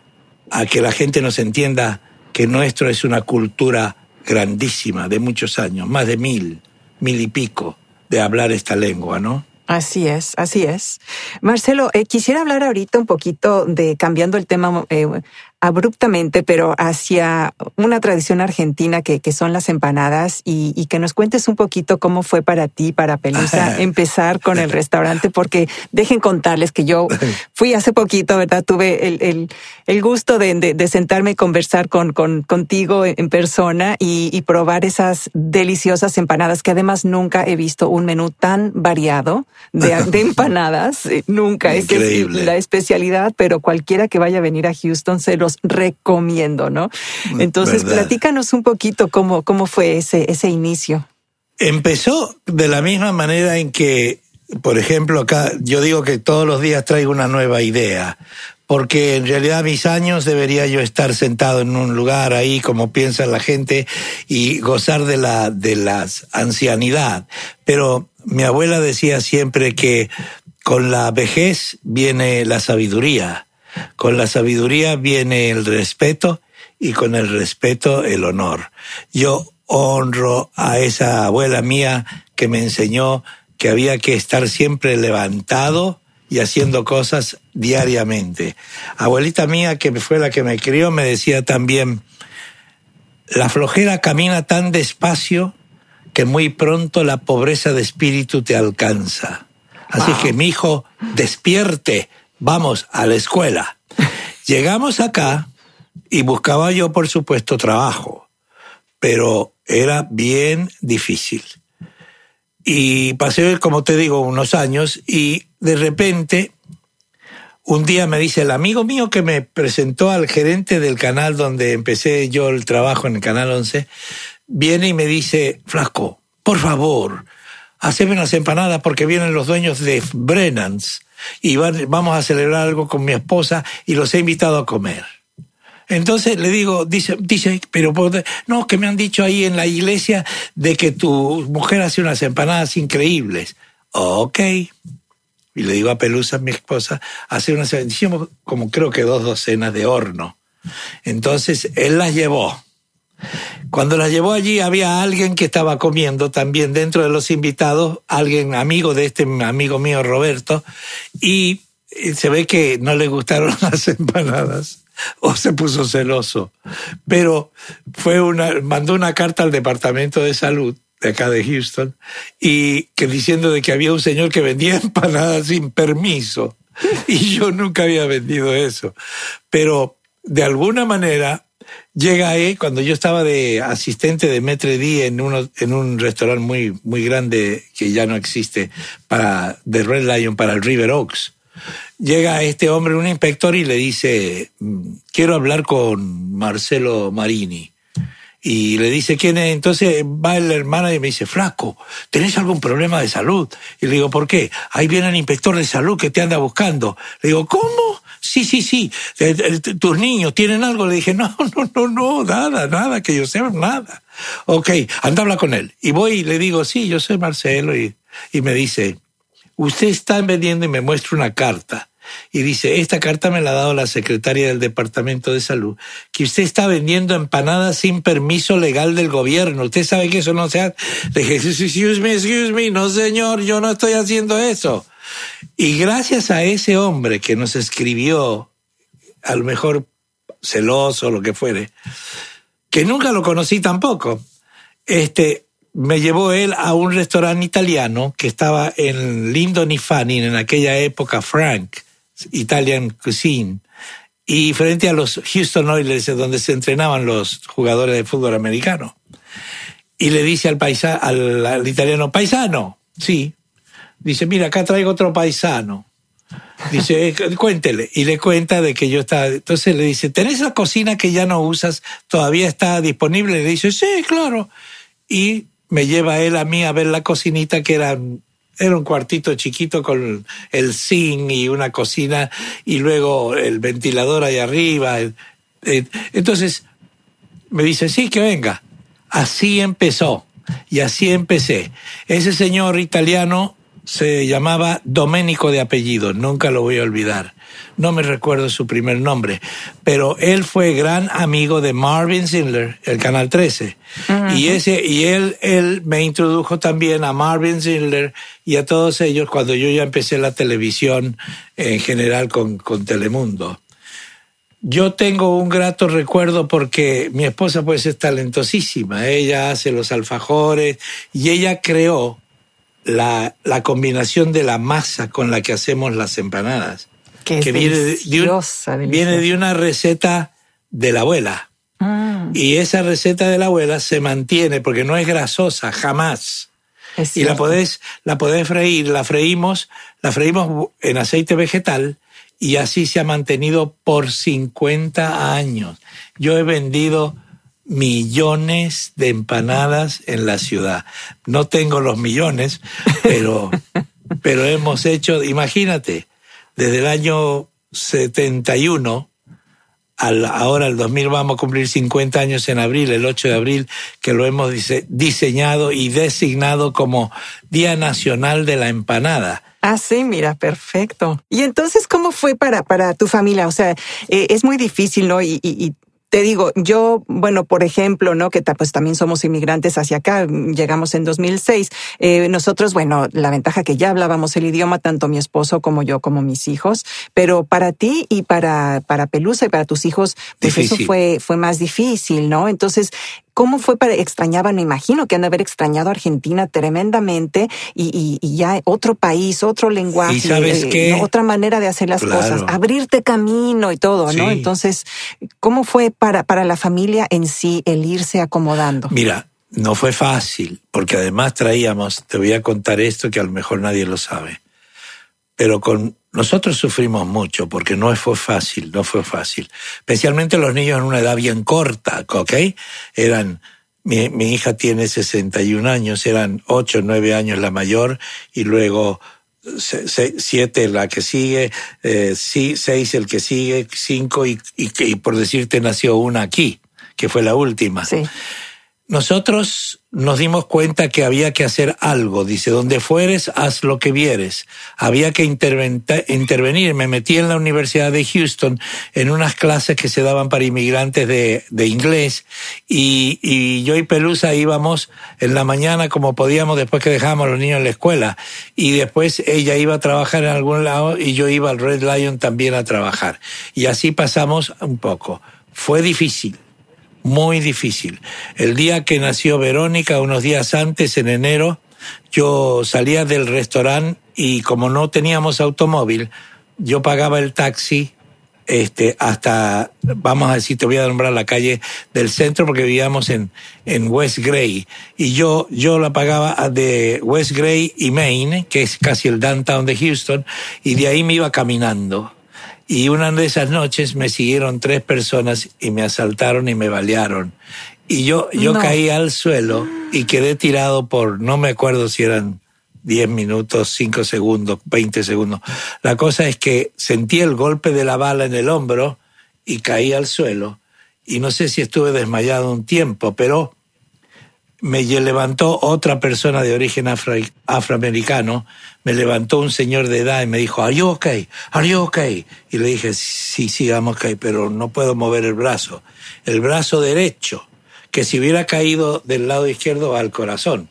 a que la gente nos entienda que nuestro es una cultura grandísima de muchos años, más de mil, mil y pico, de hablar esta lengua, ¿no? Así es, así es. Marcelo, eh, quisiera hablar ahorita un poquito de cambiando el tema abruptamente, pero hacia una tradición argentina que, que son las empanadas y, y, que nos cuentes un poquito cómo fue para ti, para Pelusa, [laughs] empezar con el restaurante, porque dejen contarles que yo fui hace poquito, ¿verdad? Tuve el, el, el gusto de, de, de, sentarme y conversar con, con, contigo en persona y, y probar esas deliciosas empanadas que además nunca he visto un menú tan variado de, [laughs] de empanadas, nunca. Increíble. Es, la especialidad, pero cualquiera que vaya a venir a Houston se los recomiendo, ¿no? Entonces, ¿verdad? platícanos un poquito cómo, cómo fue ese, ese inicio. Empezó de la misma manera en que, por ejemplo, acá yo digo que todos los días traigo una nueva idea, porque en realidad a mis años debería yo estar sentado en un lugar ahí como piensa la gente y gozar de la de la ancianidad. Pero mi abuela decía siempre que con la vejez viene la sabiduría con la sabiduría viene el respeto y con el respeto el honor. Yo honro a esa abuela mía que me enseñó que había que estar siempre levantado y haciendo cosas diariamente. Abuelita mía, que fue la que me crió, me decía también, la flojera camina tan despacio que muy pronto la pobreza de espíritu te alcanza. Así wow. que mi hijo, despierte, vamos a la escuela. [laughs] Llegamos acá y buscaba yo, por supuesto, trabajo, pero era bien difícil. Y pasé, como te digo, unos años y de repente, un día me dice el amigo mío que me presentó al gerente del canal donde empecé yo el trabajo en el Canal 11, viene y me dice, Flasco, por favor, haceme unas empanadas porque vienen los dueños de Brennan's y van, vamos a celebrar algo con mi esposa y los he invitado a comer. Entonces le digo, dice, dice, pero no, que me han dicho ahí en la iglesia de que tu mujer hace unas empanadas increíbles. Ok. Y le digo a Pelusa, mi esposa, hace unas, hicimos como creo que dos docenas de horno. Entonces él las llevó. Cuando la llevó allí había alguien que estaba comiendo también dentro de los invitados, alguien amigo de este amigo mío Roberto, y se ve que no le gustaron [laughs] las empanadas o se puso celoso. Pero fue una, mandó una carta al departamento de salud de acá de Houston y que diciendo de que había un señor que vendía [laughs] empanadas sin permiso y yo nunca había vendido eso. Pero de alguna manera llega ahí cuando yo estaba de asistente de Metre D en, uno, en un restaurante muy, muy grande que ya no existe para, de Red Lion para el River Oaks. Llega este hombre, un inspector, y le dice, quiero hablar con Marcelo Marini. Y le dice, ¿quién es? Entonces va el hermano y me dice, flaco, ¿tenés algún problema de salud? Y le digo, ¿por qué? Ahí viene el inspector de salud que te anda buscando. Le digo, ¿cómo? Sí, sí, sí. Tus niños tienen algo. Le dije, no, [laughs] no, no, no, nada, nada, que yo sepa, nada. Ok, anda a hablar con él. Y voy y le digo, sí, yo soy Marcelo. Y, y me dice, usted está vendiendo y me muestra una carta. Y dice, esta carta me la ha dado la secretaria del Departamento de Salud, que usted está vendiendo empanadas sin permiso legal del gobierno. Usted sabe que eso no se hace. Le dije, excuse me, excuse me, no señor, yo no estoy haciendo eso. Y gracias a ese hombre que nos escribió, a lo mejor celoso lo que fuere, que nunca lo conocí tampoco, este, me llevó él a un restaurante italiano que estaba en Lindon y Fanning, en aquella época Frank, Italian Cuisine, y frente a los Houston Oilers, donde se entrenaban los jugadores de fútbol americano. Y le dice al, paisa, al, al italiano, paisano, sí. Dice, mira, acá traigo otro paisano. Dice, cuéntele. Y le cuenta de que yo estaba. Entonces le dice, ¿tenés la cocina que ya no usas? ¿Todavía está disponible? Le dice, sí, claro. Y me lleva él a mí a ver la cocinita que era, era un cuartito chiquito con el zinc y una cocina y luego el ventilador ahí arriba. Entonces me dice, sí, que venga. Así empezó y así empecé. Ese señor italiano se llamaba Doménico de apellido, nunca lo voy a olvidar. No me recuerdo su primer nombre, pero él fue gran amigo de Marvin Zindler, el Canal 13. Y ese y él él me introdujo también a Marvin Zindler y a todos ellos cuando yo ya empecé la televisión en general con, con Telemundo. Yo tengo un grato recuerdo porque mi esposa pues es talentosísima, ella hace los alfajores y ella creó la, la combinación de la masa con la que hacemos las empanadas. Que, que viene, de, deliciosa, viene de una receta de la abuela. Mm, Y esa receta de la abuela se mantiene porque no es grasosa, jamás. es Y la podés, la podés freír, la freímos, la freímos en aceite vegetal y así se ha mantenido por 50 años. Yo he vendido millones de empanadas en la ciudad. No tengo los millones, pero, [laughs] pero hemos hecho, imagínate, desde el año 71 al, ahora el 2000 vamos a cumplir 50 años en abril, el 8 de abril, que lo hemos dise- diseñado y designado como Día Nacional de la Empanada. Ah, sí, mira, perfecto. Y entonces, ¿cómo fue para, para tu familia? O sea, eh, es muy difícil, ¿no? Y, y- y te digo, yo, bueno, por ejemplo, ¿no? Que pues también somos inmigrantes hacia acá, mm, llegamos en 2006. Eh, nosotros, bueno, la ventaja que ya hablábamos el idioma, tanto mi esposo como yo, como mis hijos, pero para ti y para, para Pelusa y para tus hijos, pues eso fue, fue más difícil, ¿no? Entonces, ¿Cómo fue para extrañaban? Me imagino que han de haber extrañado a Argentina tremendamente y, y- y ya otro país, otro lenguaje, ¿Y sabes eh, otra manera de hacer las Claro. cosas, abrirte camino y todo, ¿no? Entonces, ¿cómo fue para, para la familia en sí el irse acomodando? Mira, no fue fácil, porque además traíamos, te voy a contar esto que a lo mejor nadie lo sabe, pero con nosotros sufrimos mucho porque no fue fácil, no fue fácil. Especialmente los niños en una edad bien corta, ¿ok? Eran, mi, mi hija tiene 61 años, eran 8, 9 años la mayor y luego se- se- siete la que sigue, eh, sí, seis el que sigue, cinco y, y, y por decirte nació una aquí, que fue la última. Sí. Nosotros nos dimos cuenta que había que hacer algo. Dice, donde fueres, haz lo que vieres. Había que intervenir. Me metí en la Universidad de Houston en unas clases que se daban para inmigrantes de, de inglés y, y yo y Pelusa íbamos en la mañana como podíamos después que dejábamos a los niños en la escuela y después ella iba a trabajar en algún lado y yo iba al Red Lion también a trabajar. Y así pasamos un poco. Fue difícil muy difícil. El día que nació Verónica, unos días antes, en enero, yo salía del restaurante y como no teníamos automóvil, yo pagaba el taxi este, hasta, vamos a decir, te voy a nombrar la calle del centro porque vivíamos en, en West Gray. Y yo, yo la pagaba de West Gray y Maine, que es casi el downtown de Houston, y de ahí me iba caminando. Y una de esas noches me siguieron tres personas y me asaltaron y me balearon. Y yo, yo No. caí al suelo y quedé tirado por, no me acuerdo si eran 10 minutos, 5 segundos, 20 segundos. La cosa es que sentí el golpe de la bala en el hombro y caí al suelo. Y no sé si estuve desmayado un tiempo, pero me levantó otra persona de origen afro- afroamericano, me levantó un señor de edad y me dijo, ¿Are you okay? ¿Are you okay? Y le dije, sí, sí, I'm okay, pero no puedo mover el brazo. El brazo derecho, que si hubiera caído del lado izquierdo al corazón.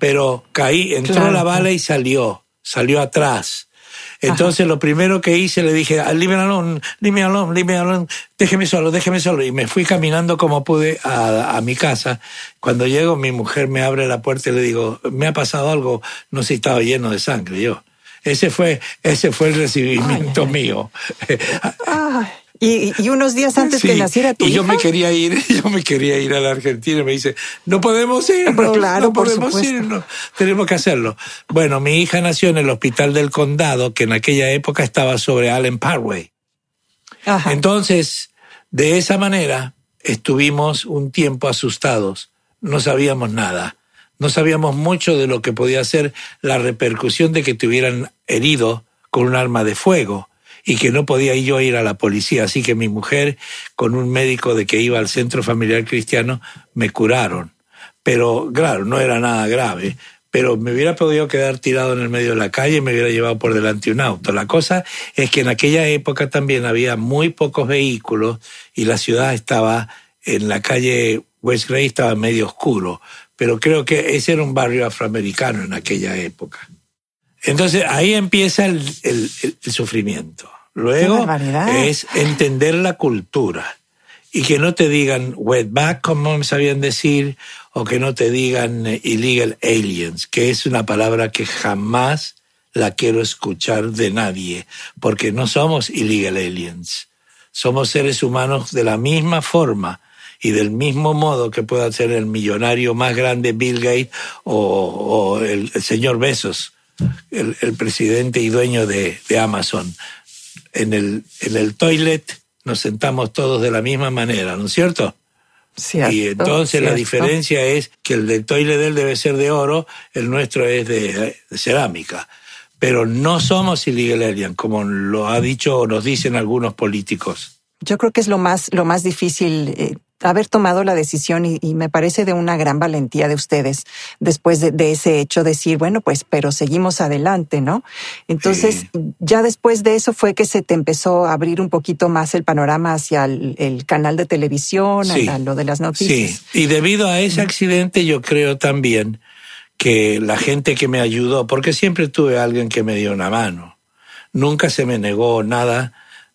Pero caí, entró Claro. la bala y salió, salió atrás. Entonces lo primero que hice le dije, "Ah, leave me alone, leave me alone, leave me alone, déjeme solo, déjeme solo. Y me fui caminando como pude a, a mi casa. Cuando llego mi mujer me abre la puerta y le digo, me ha pasado algo, no sé si estaba lleno de sangre yo. Ese fue, ese fue el recibimiento ay. mío. Ay, y, y unos días antes que Sí, naciera tu y yo me quería ir, [laughs] yo me quería ir a la Argentina y me dice, no podemos irnos, Pues claro, no por podemos supuesto. irnos, tenemos que hacerlo. Bueno, mi hija nació en el hospital del condado, que en aquella época estaba sobre Allen Parkway. Ajá. Entonces, de esa manera, estuvimos un tiempo asustados, no sabíamos nada, no sabíamos mucho de lo que podía ser la repercusión de que te hubieran herido con un arma de fuego y que no podía yo ir a la policía. Así que mi mujer, con un médico de que iba al centro familiar cristiano, me curaron. Pero claro, no era nada grave. pero me hubiera podido quedar tirado en el medio de la calle y me hubiera llevado por delante un auto. La cosa es que en aquella época también había muy pocos vehículos y la ciudad estaba en la calle West Gray, estaba medio oscuro, pero creo que ese era un barrio afroamericano en aquella época. Entonces ahí empieza el, sufrimiento. Luego es entender la cultura y que no te digan wetback, como me sabían decir, o que no te digan eh, illegal aliens, que es una palabra que jamás la quiero escuchar de nadie, porque no somos illegal aliens. Somos seres humanos de la misma forma y del mismo modo que pueda ser el millonario más grande Bill Gates o, el, señor Besos, el, presidente y dueño de, de Amazon. En el, en el toilet nos sentamos todos de la misma manera, ¿no es cierto? y entonces la diferencia es que el del toile de él debe ser de oro, el nuestro es de, cerámica. Pero no somos illegal alien, como lo ha dicho o nos dicen algunos políticos. Yo creo que es lo más, lo más difícil eh, haber tomado la decisión y, me parece de una gran valentía de ustedes después de, ese hecho decir, bueno, pues, pero seguimos adelante, ¿no? Entonces, ya después de eso fue que se te empezó a abrir un poquito más el panorama hacia el, canal de televisión, a, lo de las noticias. Sí, y debido a ese accidente yo creo también que la gente que me ayudó, porque siempre tuve alguien que me dio una mano, nunca se me negó nada,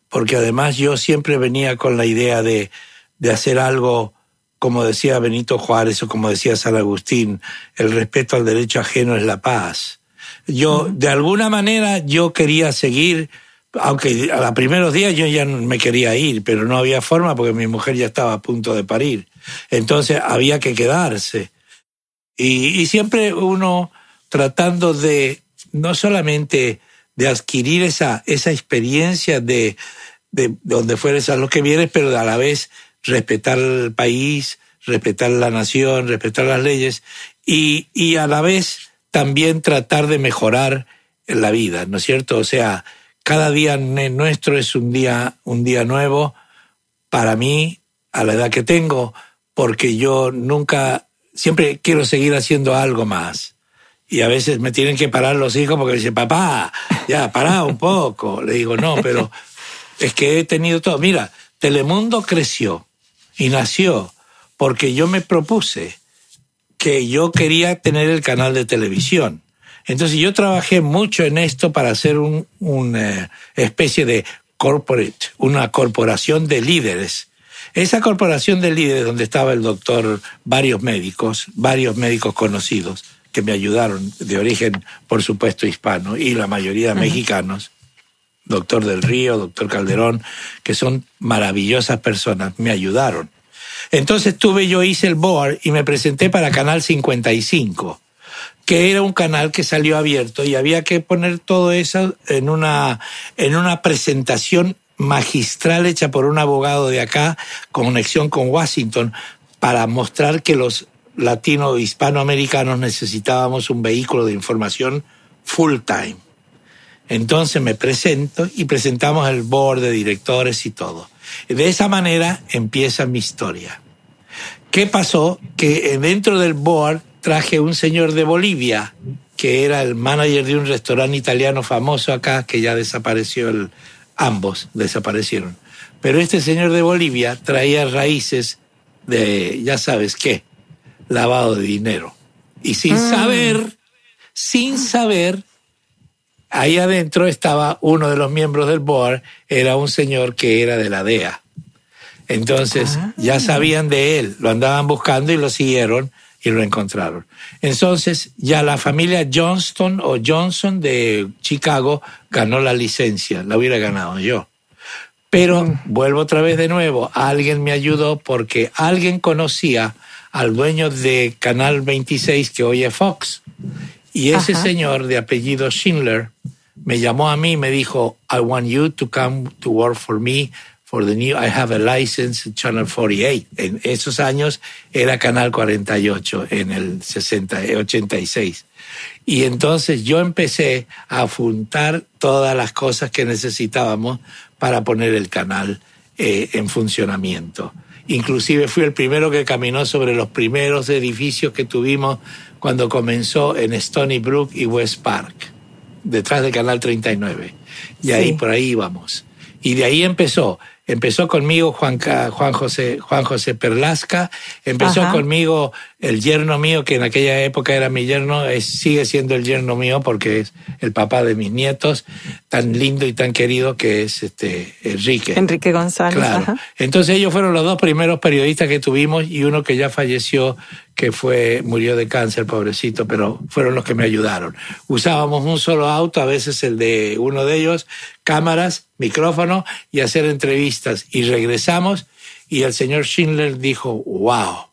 porque además yo siempre venía con la idea de de hacer algo, como decía Benito Juárez o como decía San Agustín, el respeto al derecho ajeno es la paz. Yo, de alguna manera, yo quería seguir, aunque a los primeros días yo ya me quería ir, pero no había forma porque mi mujer ya estaba a punto de parir. Entonces había que quedarse. Y, siempre uno tratando de, no solamente de adquirir esa, esa experiencia de, de donde fueres a lo que vienes, pero a la vez respetar el país, respetar la nación, respetar las leyes y, y a la vez también tratar de mejorar la vida, ¿no es cierto? O sea, cada día nuestro es un día, un día nuevo para mí, a la edad que tengo, porque yo nunca, siempre quiero seguir haciendo algo más. Y a veces me tienen que parar los hijos porque dicen, papá, ya, pará un poco. Le digo, no, pero es que he tenido todo. Mira, Telemundo creció y nació porque yo me propuse que yo quería tener el canal de televisión. Entonces yo trabajé mucho en esto para hacer una un, eh, especie de corporate, una corporación de líderes. Esa corporación de líderes donde estaba el doctor, varios médicos, varios médicos conocidos que me ayudaron, de origen, por supuesto, hispano, y la mayoría mexicanos, doctor del Río, doctor Calderón, que son maravillosas personas, me ayudaron. Entonces tuve, yo hice el board y me presenté para Canal 55, que era un canal que salió abierto y había que poner todo eso en una, en una presentación magistral hecha por un abogado de acá, conexión con Washington, para mostrar que los latino hispanoamericanos necesitábamos un vehículo de información full time. Entonces me presento y presentamos el board de directores y todo. De esa manera empieza mi historia. ¿Qué pasó? Que dentro del board traje un señor de Bolivia, que era el manager de un restaurante italiano famoso acá, que ya desapareció, el, ambos desaparecieron. Pero este señor de Bolivia traía raíces de, ya sabes qué, lavado de dinero. Y sin mm. saber, sin saber, ahí adentro estaba uno de los miembros del board, era un señor que era de la DEA. Entonces ah. ya sabían de él, lo andaban buscando y lo siguieron y lo encontraron. Entonces ya la familia Johnston o Johnson de Chicago ganó la licencia, la hubiera ganado yo. Pero mm. vuelvo otra vez de nuevo, alguien me ayudó porque alguien conocía al dueño de Canal 26 que hoy es Fox. Y ese señor de apellido Schindler me llamó a mí y me dijo, I want you to come to work for me for the new, I have a license, Channel 48. En esos años era Canal 48, en el 60, 86. Y entonces yo empecé a apuntar todas las cosas que necesitábamos para poner el canal eh, en funcionamiento. Inclusive fui el primero que caminó sobre los primeros edificios que tuvimos cuando comenzó en Stony Brook y West Park, detrás del Canal 39. Y ahí por ahí íbamos. Y de ahí empezó Empezó conmigo Juan, Juan, José, Juan José Perlasca, empezó conmigo el yerno mío, que en aquella época era mi yerno, es, sigue siendo el yerno mío porque es el papá de mis nietos, tan lindo y tan querido que es este Enrique. Enrique González. Claro. Entonces ellos fueron los dos primeros periodistas que tuvimos y uno que ya falleció, que fue, murió de cáncer, pobrecito, pero fueron los que me ayudaron. Usábamos un solo auto, a veces el de uno de ellos, cámaras, micrófono y hacer entrevistas. Y regresamos y el señor Schindler dijo, wow,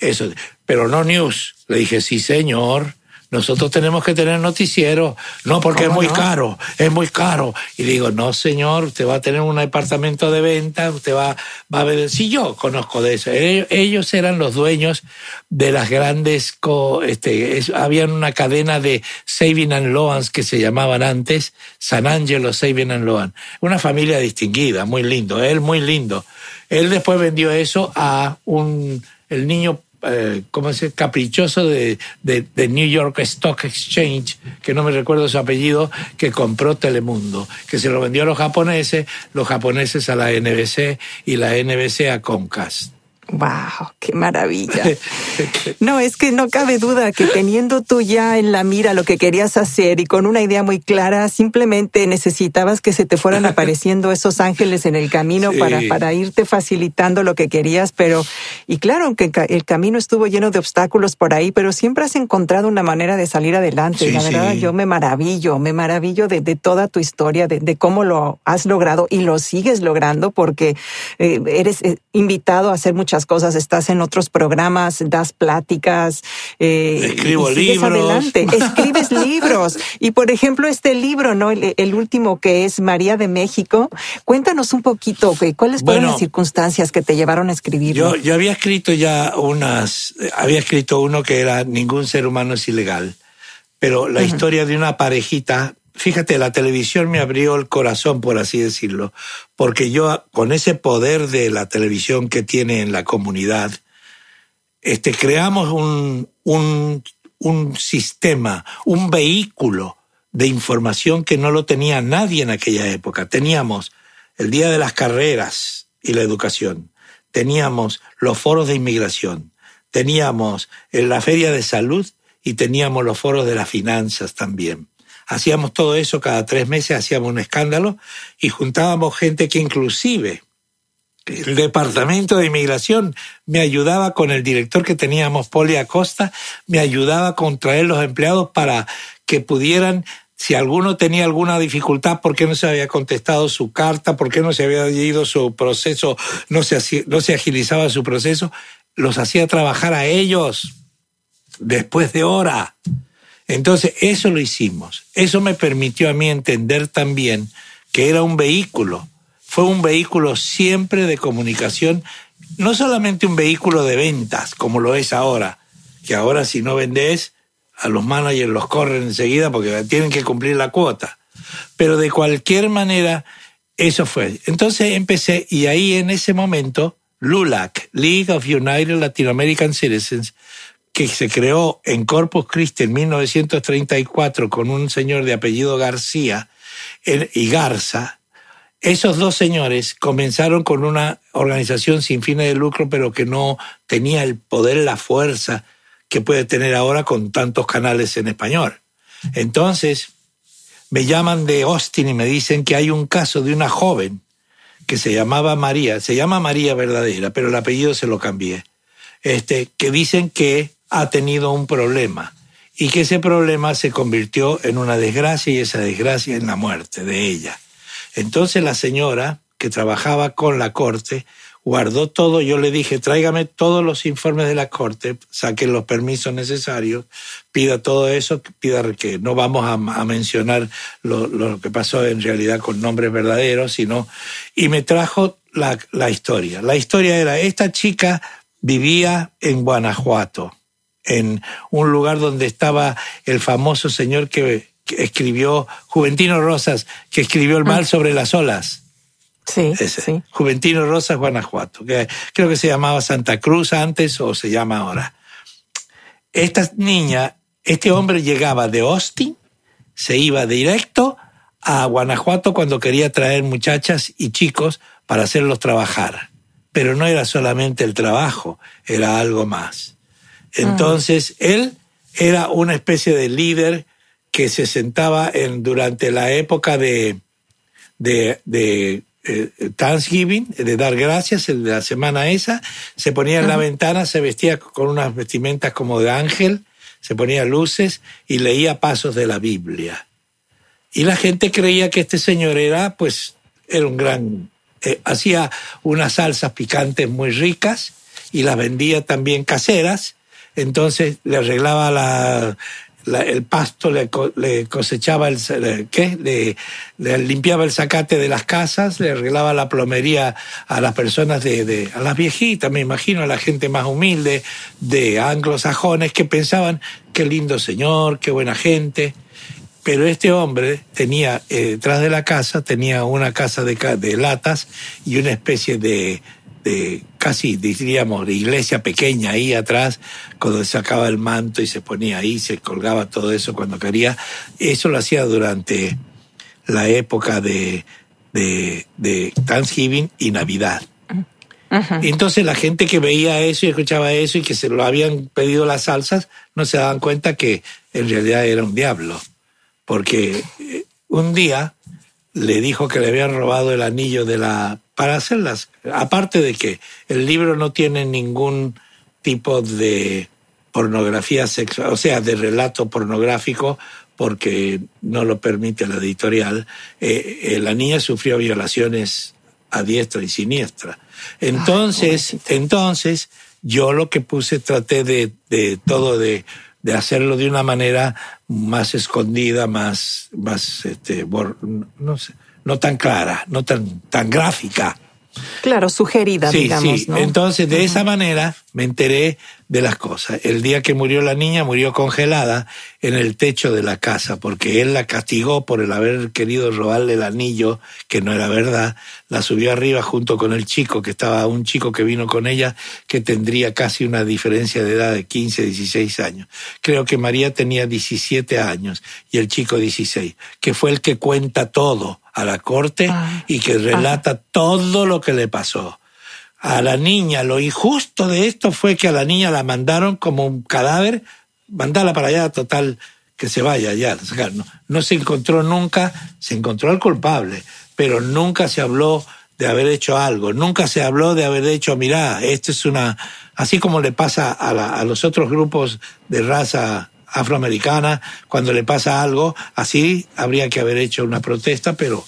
eso, pero no news. Le dije, sí, señor. Nosotros tenemos que tener noticiero, no porque es muy caro, es muy caro. Y digo, no señor, usted va a tener un departamento de venta, usted va, va a ver, si yo conozco de eso. Ellos eran los dueños de las grandes, este, habían una cadena de Saving and Loans que se llamaban antes, San Angelo Saving and Loan. Una familia distinguida, muy lindo, él muy lindo. Él después vendió eso a un, el niño eh, ¿cómo se caprichoso de, de, New York Stock Exchange, que no me recuerdo su apellido, que compró Telemundo, que se lo vendió a los japoneses, los japoneses a la NBC y la NBC a Comcast. ¡Wow! ¡Qué maravilla! [laughs] No, es que no cabe duda que teniendo tú ya en la mira lo que querías hacer y con una idea muy clara, simplemente necesitabas que se te fueran [laughs] apareciendo esos ángeles en el camino para, para irte facilitando lo que querías, pero, y claro, aunque el camino estuvo lleno de obstáculos por ahí, pero siempre has encontrado una manera de salir adelante. la verdad, yo me maravillo, me maravillo de, de toda tu historia, de, de, cómo lo has logrado y lo sigues logrando porque eh, eres eh, invitado a hacer muchas cosas, estás en otros programas, das pláticas. Eh, Escribo libros. Adelante. [laughs] Escribes libros. Y por ejemplo, este libro, ¿no? El, último que es María de México. Cuéntanos un poquito, ¿cuáles fueron las circunstancias que te llevaron a escribir? Yo, yo había escrito ya unas, había escrito uno que era Ningún ser humano es ilegal, pero la historia de una parejita fíjate, la televisión me abrió el corazón, por así decirlo, porque yo con ese poder de la televisión que tiene en la comunidad, este, creamos un, un, un sistema, un vehículo de información que no lo tenía nadie en aquella época. Teníamos el Día de las Carreras y la Educación, teníamos los foros de inmigración, teníamos la Feria de Salud y teníamos los foros de las finanzas también. Hacíamos todo eso cada tres meses, hacíamos un escándalo y juntábamos gente que inclusive el departamento de inmigración me ayudaba con el director que teníamos, Poli Acosta, me ayudaba con traer los empleados para que pudieran si alguno tenía alguna dificultad, por qué no se había contestado su carta, por qué no se había ido su proceso, no se, no se agilizaba su proceso, los hacía trabajar a ellos. Después de hora. Entonces, eso lo hicimos. Eso me permitió a mí entender también que era un vehículo. Fue un vehículo siempre de comunicación, no solamente un vehículo de ventas, como lo es ahora, que ahora si no vendes, a los managers los corren enseguida porque tienen que cumplir la cuota. Pero de cualquier manera, eso fue. Entonces empecé y ahí en ese momento, LULAC, League of United Latin American Citizens, que se creó en Corpus Christi en 1934 con un señor de apellido García y Garza, esos dos señores comenzaron con una organización sin fines de lucro, pero que no tenía el poder, la fuerza que puede tener ahora con tantos canales en español. Entonces, me llaman de Austin y me dicen que hay un caso de una joven que se llamaba María, se llama María verdadera, pero el apellido se lo cambié, este, que dicen que ha tenido un problema y que ese problema se convirtió en una desgracia y esa desgracia en la muerte de ella. Entonces la señora, que trabajaba con la corte, guardó todo, yo le dije, tráigame todos los informes de la corte, saque los permisos necesarios, pida todo eso, pida que no vamos a, mencionar lo, lo, que pasó en realidad con nombres verdaderos, sino, y me trajo la, la historia. La historia era, esta chica vivía en Guanajuato, en un lugar donde estaba el famoso señor que, escribió, Juventino Rosas, que escribió El mal ah. sobre las olas. Sí, sí. Juventino Rosas, Guanajuato, que creo que se llamaba Santa Cruz antes o se llama ahora. Esta niña, este hombre llegaba de Austin, se iba directo a Guanajuato cuando quería traer muchachas y chicos para hacerlos trabajar. Pero no era solamente el trabajo, era algo más. Entonces, él era una especie de líder que se sentaba en, durante la época de, de, de eh, Thanksgiving, de dar gracias, de la semana esa, se ponía en la ventana, se vestía con unas vestimentas como de ángel, se ponía luces y leía pasos de la Biblia. Y la gente creía que este señor era, pues, era un gran, eh, hacía unas salsas picantes muy ricas y las vendía también caseras, entonces le arreglaba la, el pasto, le, cosechaba el, ¿qué? Le, limpiaba el zacate de las casas, le arreglaba la plomería a las personas de, a las viejitas, me imagino, a la gente más humilde, de anglosajones que pensaban, qué lindo señor, qué buena gente. Pero este hombre tenía, eh, detrás de la casa, tenía una casa de, de latas y una especie de, de casi diríamos de iglesia pequeña ahí atrás, cuando sacaba el manto y se ponía ahí, se colgaba todo eso cuando quería. Eso lo hacía durante la época de, de, de Thanksgiving y Navidad. Entonces la gente que veía eso y escuchaba eso y que se lo habían pedido las salsas, no se daban cuenta que en realidad era un diablo. Porque eh, un día le dijo que le habían robado el anillo de la para hacerlas. Aparte de que el libro no tiene ningún tipo de pornografía sexual, o sea, de relato pornográfico, porque no lo permite la editorial, eh, eh, la niña sufrió violaciones a diestra y siniestra. Entonces, entonces, yo lo que puse, traté de, de todo de, de hacerlo de una manera más escondida, más, más, este, no sé, no tan clara, no tan, tan gráfica. Claro, sugerida, digamos. Sí, entonces de esa manera me enteré de las cosas. El día que murió la niña murió congelada en el techo de la casa porque él la castigó por el haber querido robarle el anillo, que no era verdad. La subió arriba junto con el chico, que estaba un chico que vino con ella, que tendría casi una diferencia de edad de 15, 16 años. Creo que María tenía 17 años y el chico 16, que fue el que cuenta todo a la corte ah. y que relata todo lo que le pasó a la niña. Lo injusto de esto fue que a la niña la mandaron como un cadáver, mandarla para allá, total, que se vaya ya. No, no se encontró nunca, se encontró al culpable, pero nunca se habló de haber hecho algo, nunca se habló de haber hecho, mirá, esto es una, así como le pasa a, a los otros grupos de raza afroamericana, cuando le pasa algo, así habría que haber hecho una protesta, pero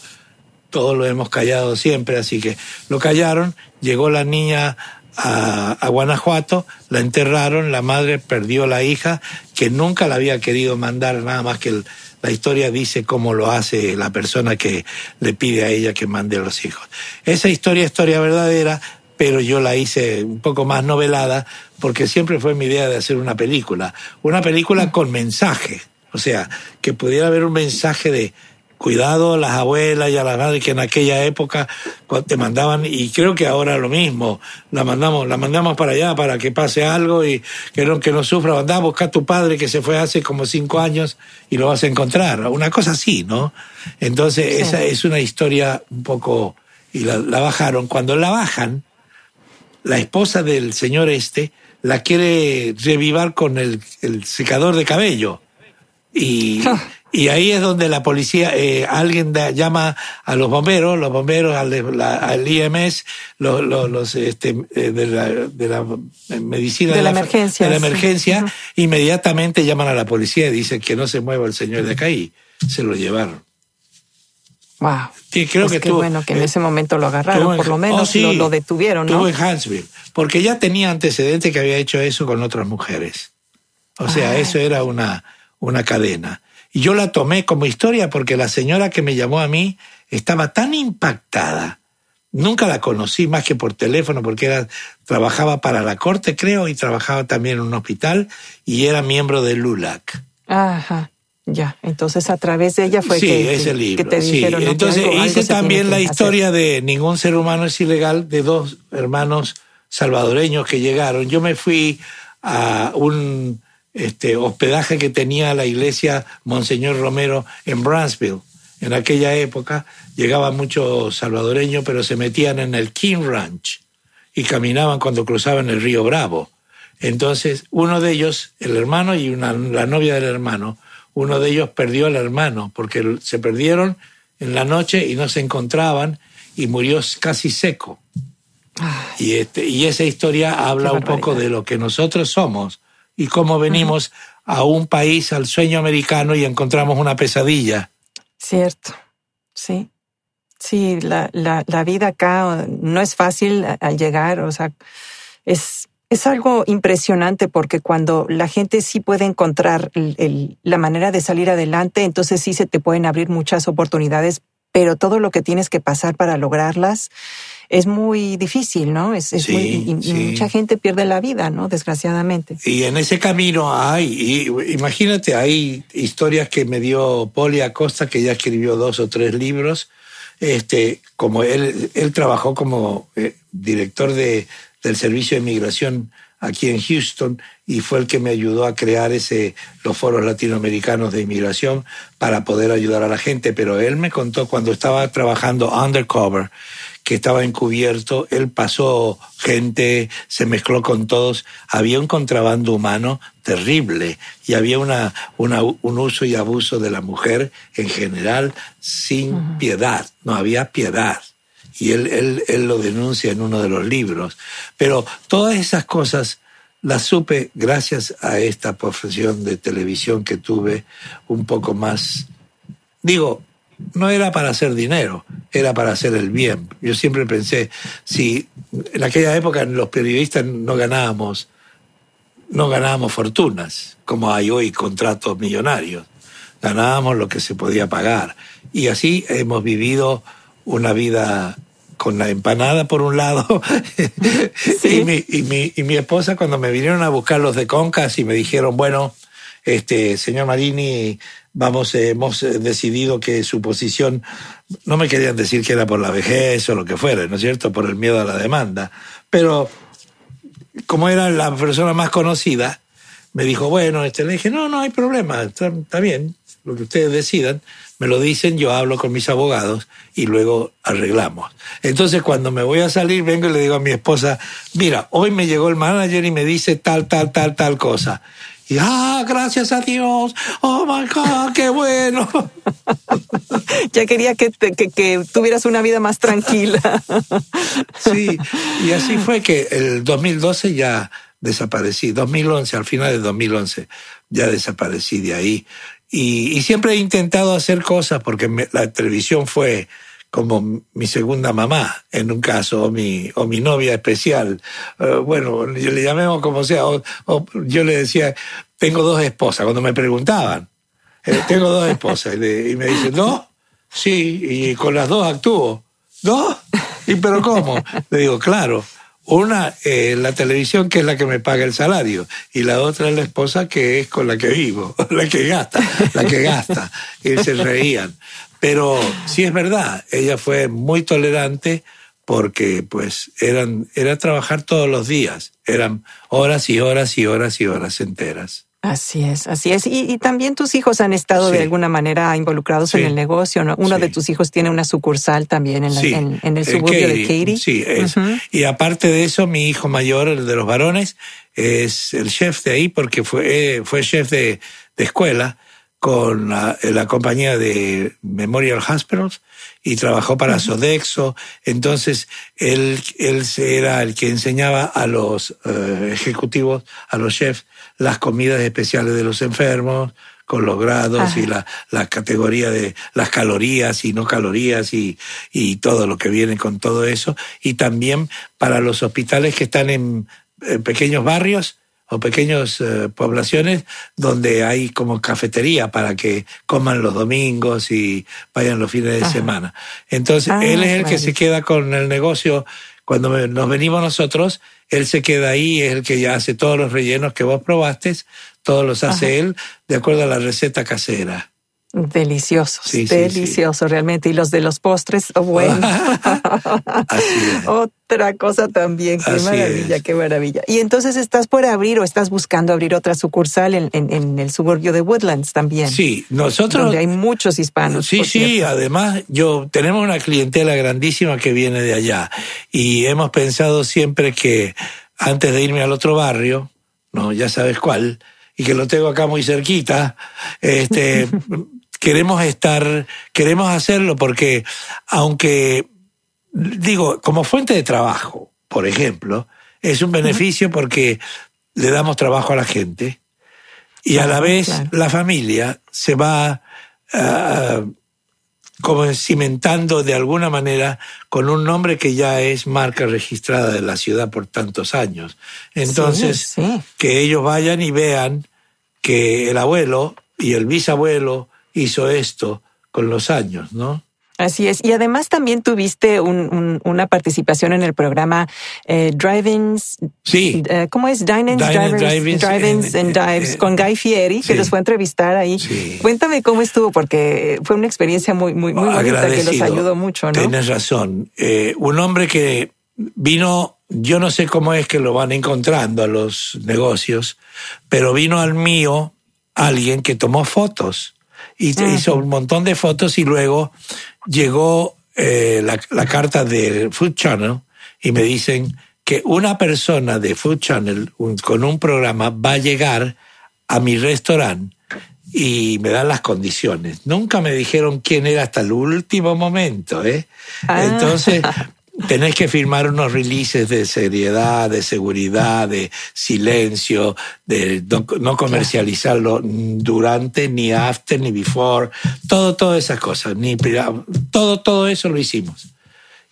todos lo hemos callado siempre, así que lo callaron, llegó la niña a, Guanajuato, la enterraron, la madre perdió la hija, que nunca la había querido mandar, nada más que la historia dice cómo lo hace la persona que le pide a ella que mande a los hijos. Esa historia es historia verdadera, pero yo la hice un poco más novelada porque siempre fue mi idea de hacer una película, una película con mensaje, o sea, que pudiera haber un mensaje de cuidado a las abuelas y a las madres que en aquella época te mandaban y creo que ahora lo mismo la mandamos la mandamos para allá para que pase algo y que no que no sufra anda a buscar a tu padre que se fue hace como cinco años y lo vas a encontrar. Una cosa así no entonces esa es una historia un poco y la, bajaron. Cuando la bajan la esposa del señor este la quiere revivar con el, el secador de cabello. Y ah. Y ahí es donde la policía, eh, alguien llama a los bomberos, los bomberos al, al IMS, los, los, este, eh, de, la, de la medicina de, la, emergencia, de la emergencia inmediatamente llaman a la policía y dicen que no se mueva el señor de acá y se lo llevaron. Wow. Sí, creo pues que bueno que en eh, ese momento lo agarraron, por lo menos oh, lo, detuvieron, ¿no? En Huntsville, porque ya tenía antecedentes que había hecho eso con otras mujeres. O sea, eso era una, una cadena. Y yo la tomé como historia porque la señora que me llamó a mí estaba tan impactada. Nunca la conocí más que por teléfono porque era, trabajaba para la corte, creo, y trabajaba también en un hospital y era miembro del LULAC. Ajá. Ya, entonces a través de ella fue sí, que, ese que- libro. que te sí. dijeron. Entonces algo- hice también la hacer. historia de Ningún ser humano es ilegal de dos hermanos salvadoreños que llegaron. Yo me fui a un este, hospedaje que tenía la iglesia Monseñor Romero en Brownsville. En aquella época llegaban muchos salvadoreños, pero se metían en el King Ranch y caminaban cuando cruzaban el río Bravo. Entonces, uno de ellos, el hermano y una, la novia del hermano, uno de ellos perdió al hermano porque se perdieron en la noche y no se encontraban y murió casi seco. Y, este, y esa historia habla un poco de lo que nosotros somos y cómo venimos a un país, al sueño americano y encontramos una pesadilla. Cierto, sí. Sí, la, la, la vida acá no es fácil al llegar, o sea, es, es algo impresionante porque cuando la gente sí puede encontrar el- el- la manera de salir adelante, entonces sí se te pueden abrir muchas oportunidades, pero todo lo que tienes que pasar para lograrlas es muy difícil, ¿no? Es, es Sí, muy, y- sí. mucha gente pierde la vida, ¿no? Desgraciadamente. Y en ese camino hay, y imagínate, hay historias que me dio Poli Acosta, que ya escribió dos o tres libros. Este, como él, él trabajó como eh, director de, del Servicio de Inmigración aquí en Houston y fue el que me ayudó a crear ese, los foros latinoamericanos de inmigración para poder ayudar a la gente. Pero él me contó cuando estaba trabajando undercover que estaba encubierto, él pasó gente, se mezcló con todos, había un contrabando humano terrible y había una, una- un uso y abuso de la mujer en general sin piedad, no había piedad. Y él, él, él lo denuncia en uno de los libros. Pero todas esas cosas las supe gracias a esta profesión de televisión que tuve un poco más digo, no era para hacer dinero, era para hacer el bien. Yo siempre pensé, si en aquella época los periodistas no ganábamos, no ganábamos fortunas, como hay hoy contratos millonarios, ganábamos lo que se podía pagar. Y así hemos vivido una vida con la empanada por un lado [laughs] y, mi, y, mi, y mi esposa cuando me vinieron a buscar los de Concas y me dijeron, bueno, este señor Marini, vamos, eh, hemos eh, decidido que su posición, no me querían decir que era por la vejez o lo que fuera, ¿no es cierto? Por el miedo a la demanda, pero como era la persona más conocida, me dijo, bueno, este, le dije, no, no hay problema, está, está bien, lo que ustedes decidan, me lo dicen, yo hablo con mis abogados y luego arreglamos. Entonces cuando me voy a salir, vengo y le digo a mi esposa, mira, hoy me llegó el manager y me dice tal, tal, tal, tal cosa. Y, ah, gracias a Dios, oh my God, qué bueno. [laughs] Ya quería que, te- que, que tuvieras una vida más tranquila. [laughs] Sí, y así fue que el 2012 ya desaparecí, 2011, al final de 2011 ya desaparecí de ahí. Y, y siempre he intentado hacer cosas porque me- la televisión fue como mi segunda mamá, en un caso, o mi, o mi novia especial. Eh, bueno, yo le llamemos como sea, o, yo le decía, tengo dos esposas, cuando me preguntaban, eh, tengo dos esposas, y, le- y me dicen, ¿no? Sí, y con las dos actúo. ¿No? ¿Y pero cómo? Le digo, claro. Una, eh, la televisión, que es la que me paga el salario, y la otra es la esposa, que es con la que vivo, [laughs] la que gasta, la que gasta. Y se reían. Pero sí es verdad, ella fue muy tolerante porque pues eran, era trabajar todos los días, eran horas y horas y horas y horas enteras. Así es, así es. Y, y también tus hijos han estado Sí. de alguna manera involucrados Sí. en el negocio. ¿no? Uno Sí. de tus hijos tiene una sucursal también en, la- en, en el eh, suburbio de Katy. Sí, es. Y aparte de eso, mi hijo mayor, el de los varones, es el chef de ahí porque fue, eh, fue chef de, de escuela con la, la compañía de Memorial Hospitals y trabajó para Sodexo. Entonces, él, él era el que enseñaba a los eh, ejecutivos, a los chefs, las comidas especiales de los enfermos, con los grados Ajá. y la, la categoría de las calorías y no calorías y, y todo lo que viene con todo eso. Y también para los hospitales que están en, en pequeños barrios o pequeñas eh, poblaciones donde hay como cafetería para que coman los domingos y vayan los fines de Ajá. semana. Entonces, Ah, él es el que se queda con el negocio cuando nos venimos nosotros, él se queda ahí, es el que ya hace todos los rellenos que vos probaste, todos los hace él de acuerdo a la receta casera. Deliciosos, deliciosos realmente. Y los de los postres, oh, bueno. [laughs] [laughs] Otra cosa también, qué maravilla, qué maravilla. Y entonces estás por abrir o estás buscando abrir otra sucursal en, en, el suburbio de Woodlands también. Sí, nosotros. Donde hay muchos hispanos. Sí, sí, además yo tenemos una clientela grandísima que viene de allá. Y hemos pensado siempre que antes de irme al otro barrio, no, ya sabes cuál, y que lo tengo acá muy cerquita, este [laughs] queremos estar, queremos hacerlo porque aunque, digo, como fuente de trabajo, por ejemplo, es un beneficio porque le damos trabajo a la gente y a la vez la familia se va ah, como cimentando de alguna manera con un nombre que ya es marca registrada de la ciudad por tantos años. Entonces, que ellos vayan y vean que el abuelo y el bisabuelo hizo esto con los años, ¿no? Así es. Y además también tuviste una participación en el programa eh, Drive-ins. Sí. Eh, ¿Cómo es? Dine-ins, Drive-ins and Dives con Guy Fieri, que los fue a entrevistar ahí. Cuéntame cómo estuvo, porque fue una experiencia muy, muy, muy bonita que los ayudó mucho, ¿no? Tienes razón. Eh, un hombre que vino, yo no sé cómo es que lo van encontrando a los negocios, pero vino al mío alguien que tomó fotos y hizo un montón de fotos y luego llegó eh, la, carta del Food Channel y me dicen que una persona de Food Channel con un programa va a llegar a mi restaurante y me dan las condiciones. Nunca me dijeron quién era hasta el último momento, ¿eh? Ah. Entonces, [laughs] tenés que firmar unos releases de seriedad, de seguridad, de silencio, de no, comercializarlo durante, ni after, ni before, todo, todas esas cosas, ni todo, todo eso lo hicimos.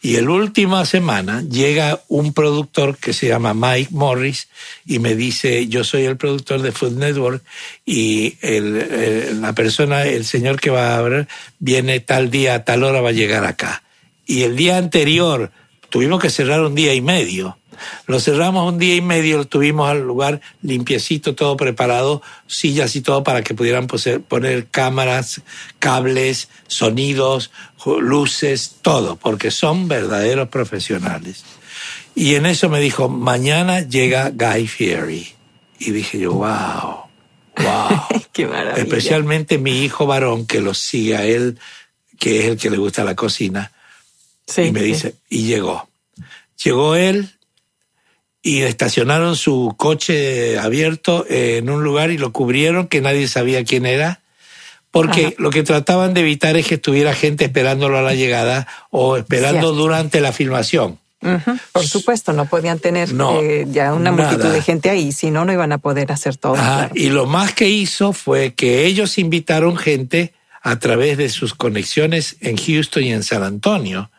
Y el última semana llega un productor que se llama Mike Morris y me dice, yo soy el productor de Food Network y la persona, el señor que va a abrir, viene tal día, a tal hora va a llegar acá y el día anterior tuvimos que cerrar un día y medio. Lo cerramos un día y medio, lo tuvimos al lugar limpiecito, todo preparado, sillas y todo para que pudieran poner cámaras, cables, sonidos, luces, todo, porque son verdaderos profesionales. Y en eso me dijo, mañana llega Guy Fieri. Y dije yo, wow, wow. [laughs] Qué maravilla. Especialmente mi hijo varón, que lo sigue a él, que es el que le gusta la cocina y me dice, y llegó. Llegó él y estacionaron su coche abierto en un lugar y lo cubrieron que nadie sabía quién era, porque lo que trataban de evitar es que estuviera gente esperándolo a la llegada o esperando durante la filmación. Por supuesto, no podían tener eh, ya una multitud de gente ahí, si no, no iban a poder hacer todo. Y lo más que hizo fue que ellos invitaron gente a través de sus conexiones en Houston y en San Antonio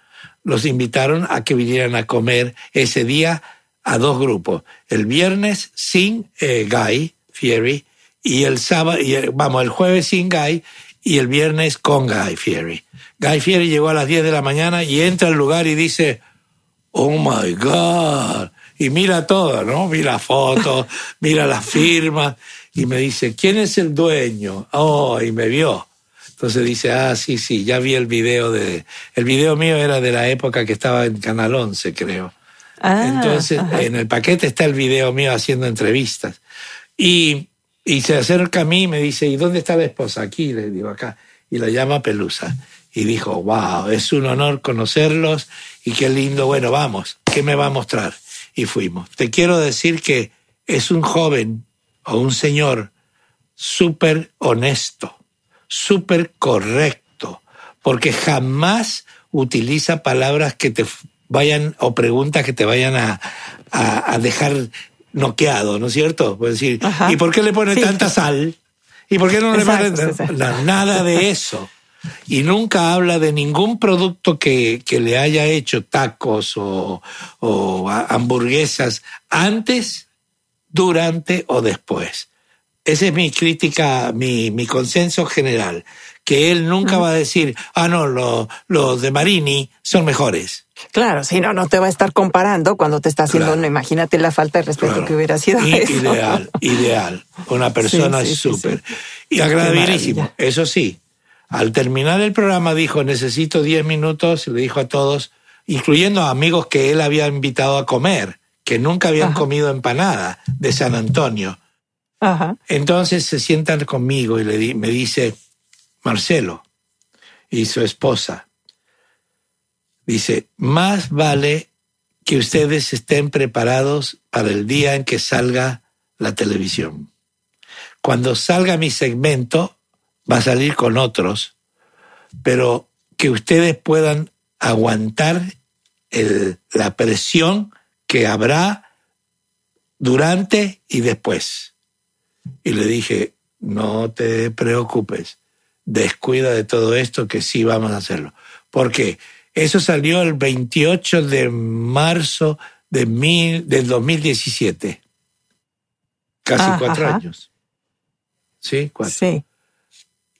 los invitaron a que vinieran a comer ese día a dos grupos. El viernes sin eh, Guy Fieri y el sábado, y vamos, el jueves sin Guy y el viernes con Guy Fieri. Guy Fieri llegó a las 10 de la mañana y entra al lugar y dice, oh my God. Y mira todo, ¿no? Mira fotos, [laughs] mira las firmas y me dice, ¿quién es el dueño? Oh, y me vio. Entonces dice, ah, sí, sí, ya vi el video de... El video mío era de la época que estaba en Canal 11, creo. Ah, Entonces, en el paquete está el video mío haciendo entrevistas. Y, y se acerca a mí y me dice, ¿y dónde está la esposa? Aquí, le digo, acá. Y la llama Pelusa. Y dijo, wow, es un honor conocerlos y qué lindo, bueno, vamos, ¿qué me va a mostrar? Y fuimos. Te quiero decir que es un joven o un señor súper honesto súper correcto, porque jamás utiliza palabras que te vayan o preguntas que te vayan a, a, dejar noqueado, ¿no es cierto? Puedes decir, ¿y por qué le pone tanta sal? ¿Y por qué no le pone nada de eso? Y nunca habla de ningún producto que, que le haya hecho tacos o, o hamburguesas antes, durante o después esa es mi crítica, mi, mi consenso general, que él nunca va a decir, ah, no, los los de Marini son mejores. Claro, si no, no te va a estar comparando cuando te está haciendo, no, imagínate la falta de respeto que hubiera sido. Ideal, ideal. Una persona súper. y agradabilísimo. Eso sí, al terminar el programa dijo, necesito 10 minutos, le dijo a todos, incluyendo a amigos que él había invitado a comer, que nunca habían comido empanada de San Antonio. Entonces se sientan conmigo y le me dice, Marcelo y su esposa, dice, más vale que ustedes estén preparados para el día en que salga la televisión. Cuando salga mi segmento, va a salir con otros, pero que ustedes puedan aguantar la presión que habrá durante y después. Y le dije, no te preocupes, descuida de todo esto que sí vamos a hacerlo. Porque eso salió el 28 de marzo de mil, del 2017. Casi ah, cuatro años. ¿Sí? Cuatro. Sí.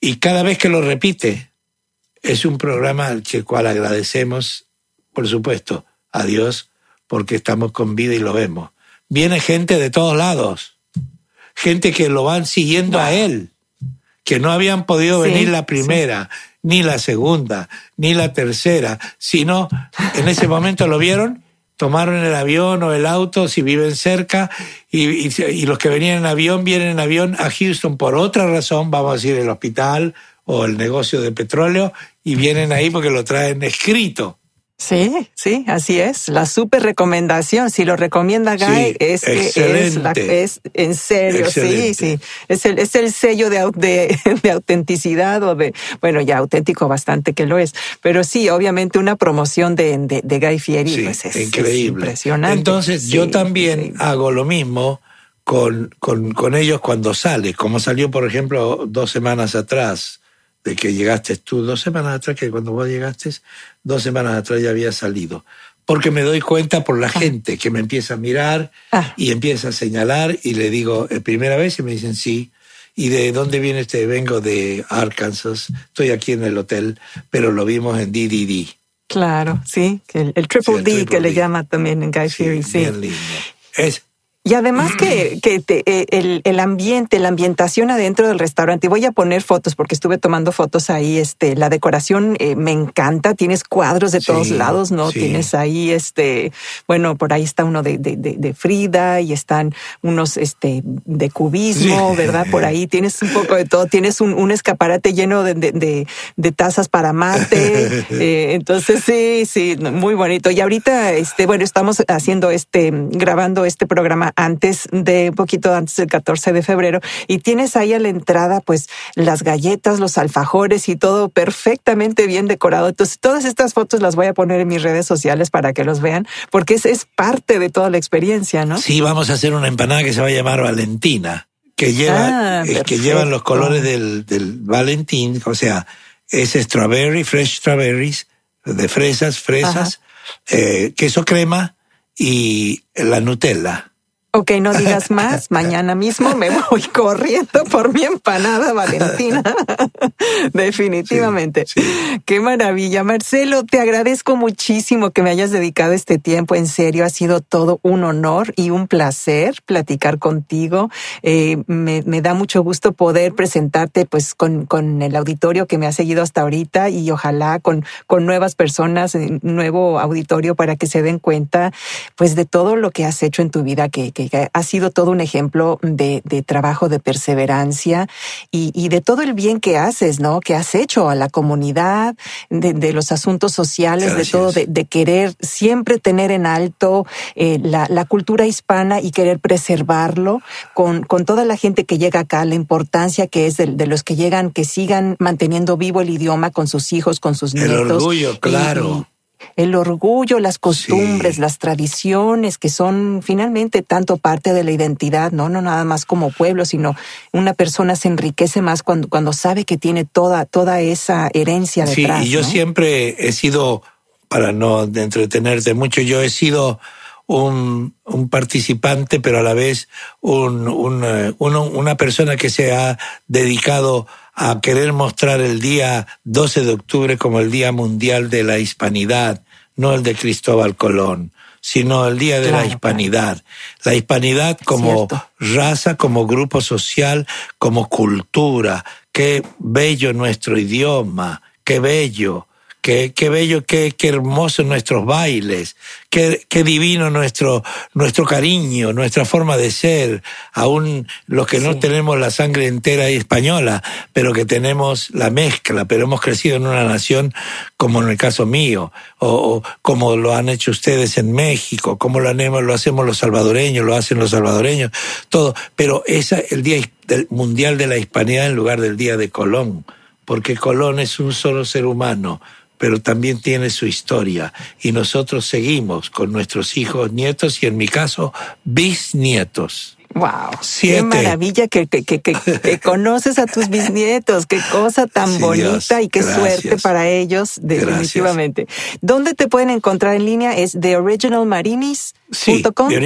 Y cada vez que lo repite, es un programa al cual agradecemos, por supuesto, a Dios, porque estamos con vida y lo vemos. Viene gente de todos lados, gente que lo van siguiendo a él que no habían podido venir la primera, ni la segunda, ni la tercera, sino en ese momento lo vieron, tomaron el avión o el auto si viven cerca y, y, los que venían en avión vienen en avión a Houston por otra razón, vamos a decir el hospital o el negocio de petróleo y vienen ahí porque lo traen escrito. Sí, sí, así es. La super recomendación. Si lo recomienda Guy, es que es, la, es en serio, sí, sí. Es el, es el sello de, de, [laughs] de, autenticidad o de, bueno, ya auténtico bastante que lo es. Pero sí, obviamente una promoción de, de, Guy Fieri, pues es, increíble. impresionante. Entonces, yo también hago lo mismo con, con, con ellos cuando sale, como salió, por ejemplo, dos semanas atrás de que llegaste tú dos semanas atrás, que cuando vos llegaste, dos semanas atrás ya había salido. Porque me doy cuenta por la ah. gente que me empieza a mirar ah. y empieza a señalar y le digo, ¿es primera vez? Y me dicen sí. ¿Y de dónde viene este? Vengo de Arkansas, estoy aquí en el hotel, pero lo vimos en DDD. Claro, sí, el, el triple D que le llama también en Guy Fieri, sí. Bien lindo. Es, y además que, que eh, el, el, ambiente, la ambientación adentro del restaurante, y voy a poner fotos porque estuve tomando fotos ahí, este, la decoración eh, me encanta, tienes cuadros de todos lados, ¿no? Tienes ahí, este, bueno, por ahí está uno de, de, de, Frida y están unos, este, de cubismo, ¿verdad? Por ahí tienes un poco de todo, tienes un, un escaparate lleno de, de, tazas para mate, [laughs] eh, entonces sí, sí, muy bonito. Y ahorita, este, bueno, estamos haciendo este, grabando este programa antes de, un poquito antes del 14 de febrero, y tienes ahí a la entrada pues las galletas, los alfajores y todo perfectamente bien decorado. Entonces, todas estas fotos las voy a poner en mis redes sociales para que los vean, porque es, es parte de toda la experiencia, ¿no? Sí, vamos a hacer una empanada que se va a llamar Valentina, que lleva, ah, eh, que llevan los colores del, del Valentín, o sea, es strawberry, fresh strawberries, de fresas, fresas, eh, queso crema y la Nutella. Ok, no digas más. [laughs] Mañana mismo me voy corriendo por mi empanada, Valentina. [laughs] Definitivamente. Qué maravilla. Marcelo, te agradezco muchísimo que me hayas dedicado este tiempo. En serio, ha sido todo un honor y un placer platicar contigo. Eh, me, da mucho gusto poder presentarte pues con, con, el auditorio que me ha seguido hasta ahorita y ojalá con, con nuevas personas, nuevo auditorio para que se den cuenta pues de todo lo que has hecho en tu vida que ha sido todo un ejemplo de, trabajo, de perseverancia y, de todo el bien que haces, ¿no? Que has hecho a la comunidad, de, los asuntos sociales, de todo, de, querer siempre tener en alto eh, la, cultura hispana y querer preservarlo con, con toda la gente que llega acá, la importancia que es de, los que llegan, que sigan manteniendo vivo el idioma con sus hijos, con sus nietos. El orgullo, claro el orgullo, las costumbres, las tradiciones, que son finalmente tanto parte de la identidad, ¿no? No nada más como pueblo, sino una persona se enriquece más cuando, cuando sabe que tiene toda, toda esa herencia detrás. Sí, y yo siempre he sido, para no entretenerte mucho, yo he sido un, un participante, pero a la vez un, un, eh, una persona que se ha dedicado a querer mostrar el día 12 de octubre como el Día Mundial de la Hispanidad, no el de Cristóbal Colón, sino el Día de Claro, la Hispanidad. La hispanidad como raza, como grupo social, como cultura. Qué bello nuestro idioma, qué bello. Qué, qué bello, qué, qué hermoso nuestros bailes, qué, qué divino nuestro, nuestro cariño, nuestra forma de ser, aún los que no tenemos la sangre entera y española, pero que tenemos la mezcla, pero hemos crecido en una nación como en el caso mío, o, o como lo han hecho ustedes en México, como lo, han- lo hacemos los salvadoreños, lo hacen los salvadoreños, todo, pero esa, el Día Mundial de la Hispanidad en lugar del Día de Colón, porque Colón es un solo ser humano, pero también tiene su historia. Y nosotros seguimos con nuestros hijos, nietos y en mi caso, bisnietos. Wow, Siete. qué maravilla que, que, que, que- que [laughs] conoces a tus bisnietos, qué cosa tan Sí, bonita Dios, y qué gracias. suerte para ellos, definitivamente. ¿Dónde te pueden encontrar en línea? Es theoriginalmarinis.com. Sí,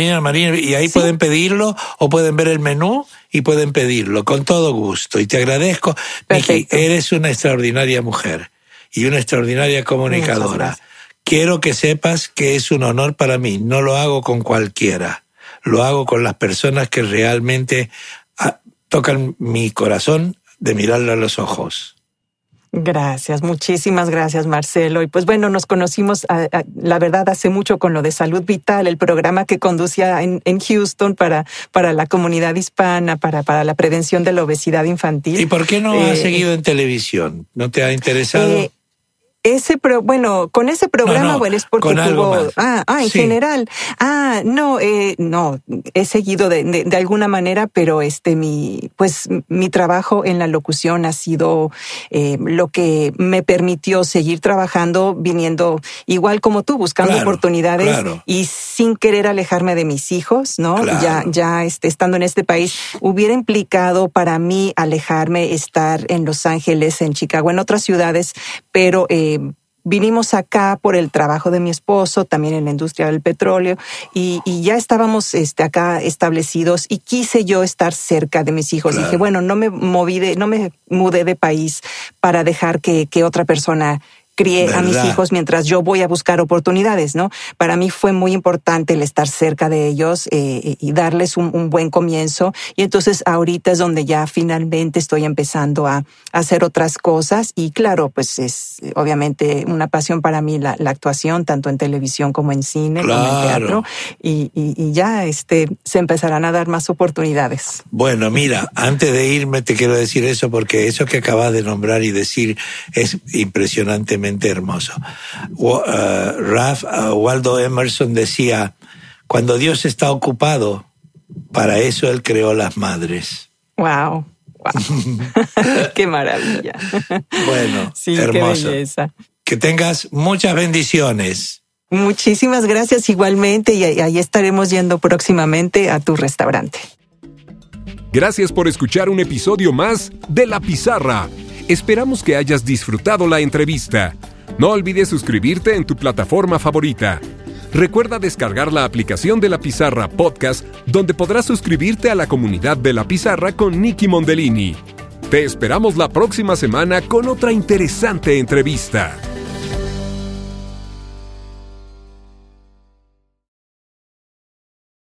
y ahí Sí. pueden pedirlo o pueden ver el menú y pueden pedirlo con todo gusto. Y te agradezco, Miki, eres una extraordinaria mujer y una extraordinaria comunicadora. Quiero que sepas que es un honor para mí. No lo hago con cualquiera. Lo hago con las personas que realmente ah, tocan mi corazón de mirarle a los ojos. Gracias, muchísimas gracias, Marcelo. Y pues bueno, nos conocimos, a- a- la verdad, hace mucho con lo de Salud Vital, el programa que conducía en, en Houston para, para la comunidad hispana, para, para la prevención de la obesidad infantil. ¿Y por qué no Eh, has seguido en televisión? ¿No te ha interesado? Eh, ese pro, bueno, con ese programa, No, no, bueno, es porque tuvo, ah, ah, en Sí. general, ah, no, eh, no, he seguido de, de, de alguna manera, pero este, mi, pues, mi trabajo en la locución ha sido eh, lo que me permitió seguir trabajando, viniendo igual como tú, buscando Claro, oportunidades claro. y sin querer alejarme de mis hijos, ¿no? Claro. Ya, ya este, estando en este país, hubiera implicado para mí alejarme, estar en Los Ángeles, en Chicago, en otras ciudades, pero eh, vinimos acá por el trabajo de mi esposo, también en la industria del petróleo, y, y ya estábamos este, acá establecidos y quise yo estar cerca de mis hijos. Claro. Dije, bueno, no me moví de, no me mudé de país para dejar que, que otra persona crié a mis hijos mientras yo voy a buscar oportunidades, ¿no? Para mí fue muy importante el estar cerca de ellos eh, y darles un, un buen comienzo. Y entonces ahorita es donde ya finalmente estoy empezando a, a hacer otras cosas. Y claro, pues es eh, obviamente una pasión para mí la, la actuación, tanto en televisión como en cine, como en Claro. teatro. Y, y- y ya este, se empezarán a dar más oportunidades. Bueno, mira, antes de irme te quiero decir eso porque eso que acabas de nombrar y decir es impresionantemente hermoso. Eh, Ralph eh, Waldo Emerson decía, cuando Dios está ocupado, para eso Él creó las madres. Wow. Wow. [laughs] qué maravilla. Bueno, Sí, hermoso. qué belleza. Que tengas muchas bendiciones. Muchísimas gracias igualmente y ahí estaremos yendo próximamente a tu restaurante. Gracias por escuchar un episodio más de La Pizarra. Esperamos que hayas disfrutado la entrevista. No olvides suscribirte en tu plataforma favorita. Recuerda descargar la aplicación de La Pizarra Podcast, donde podrás suscribirte a la comunidad de La Pizarra con Nicky Mondellini. Te esperamos la próxima semana con otra interesante entrevista.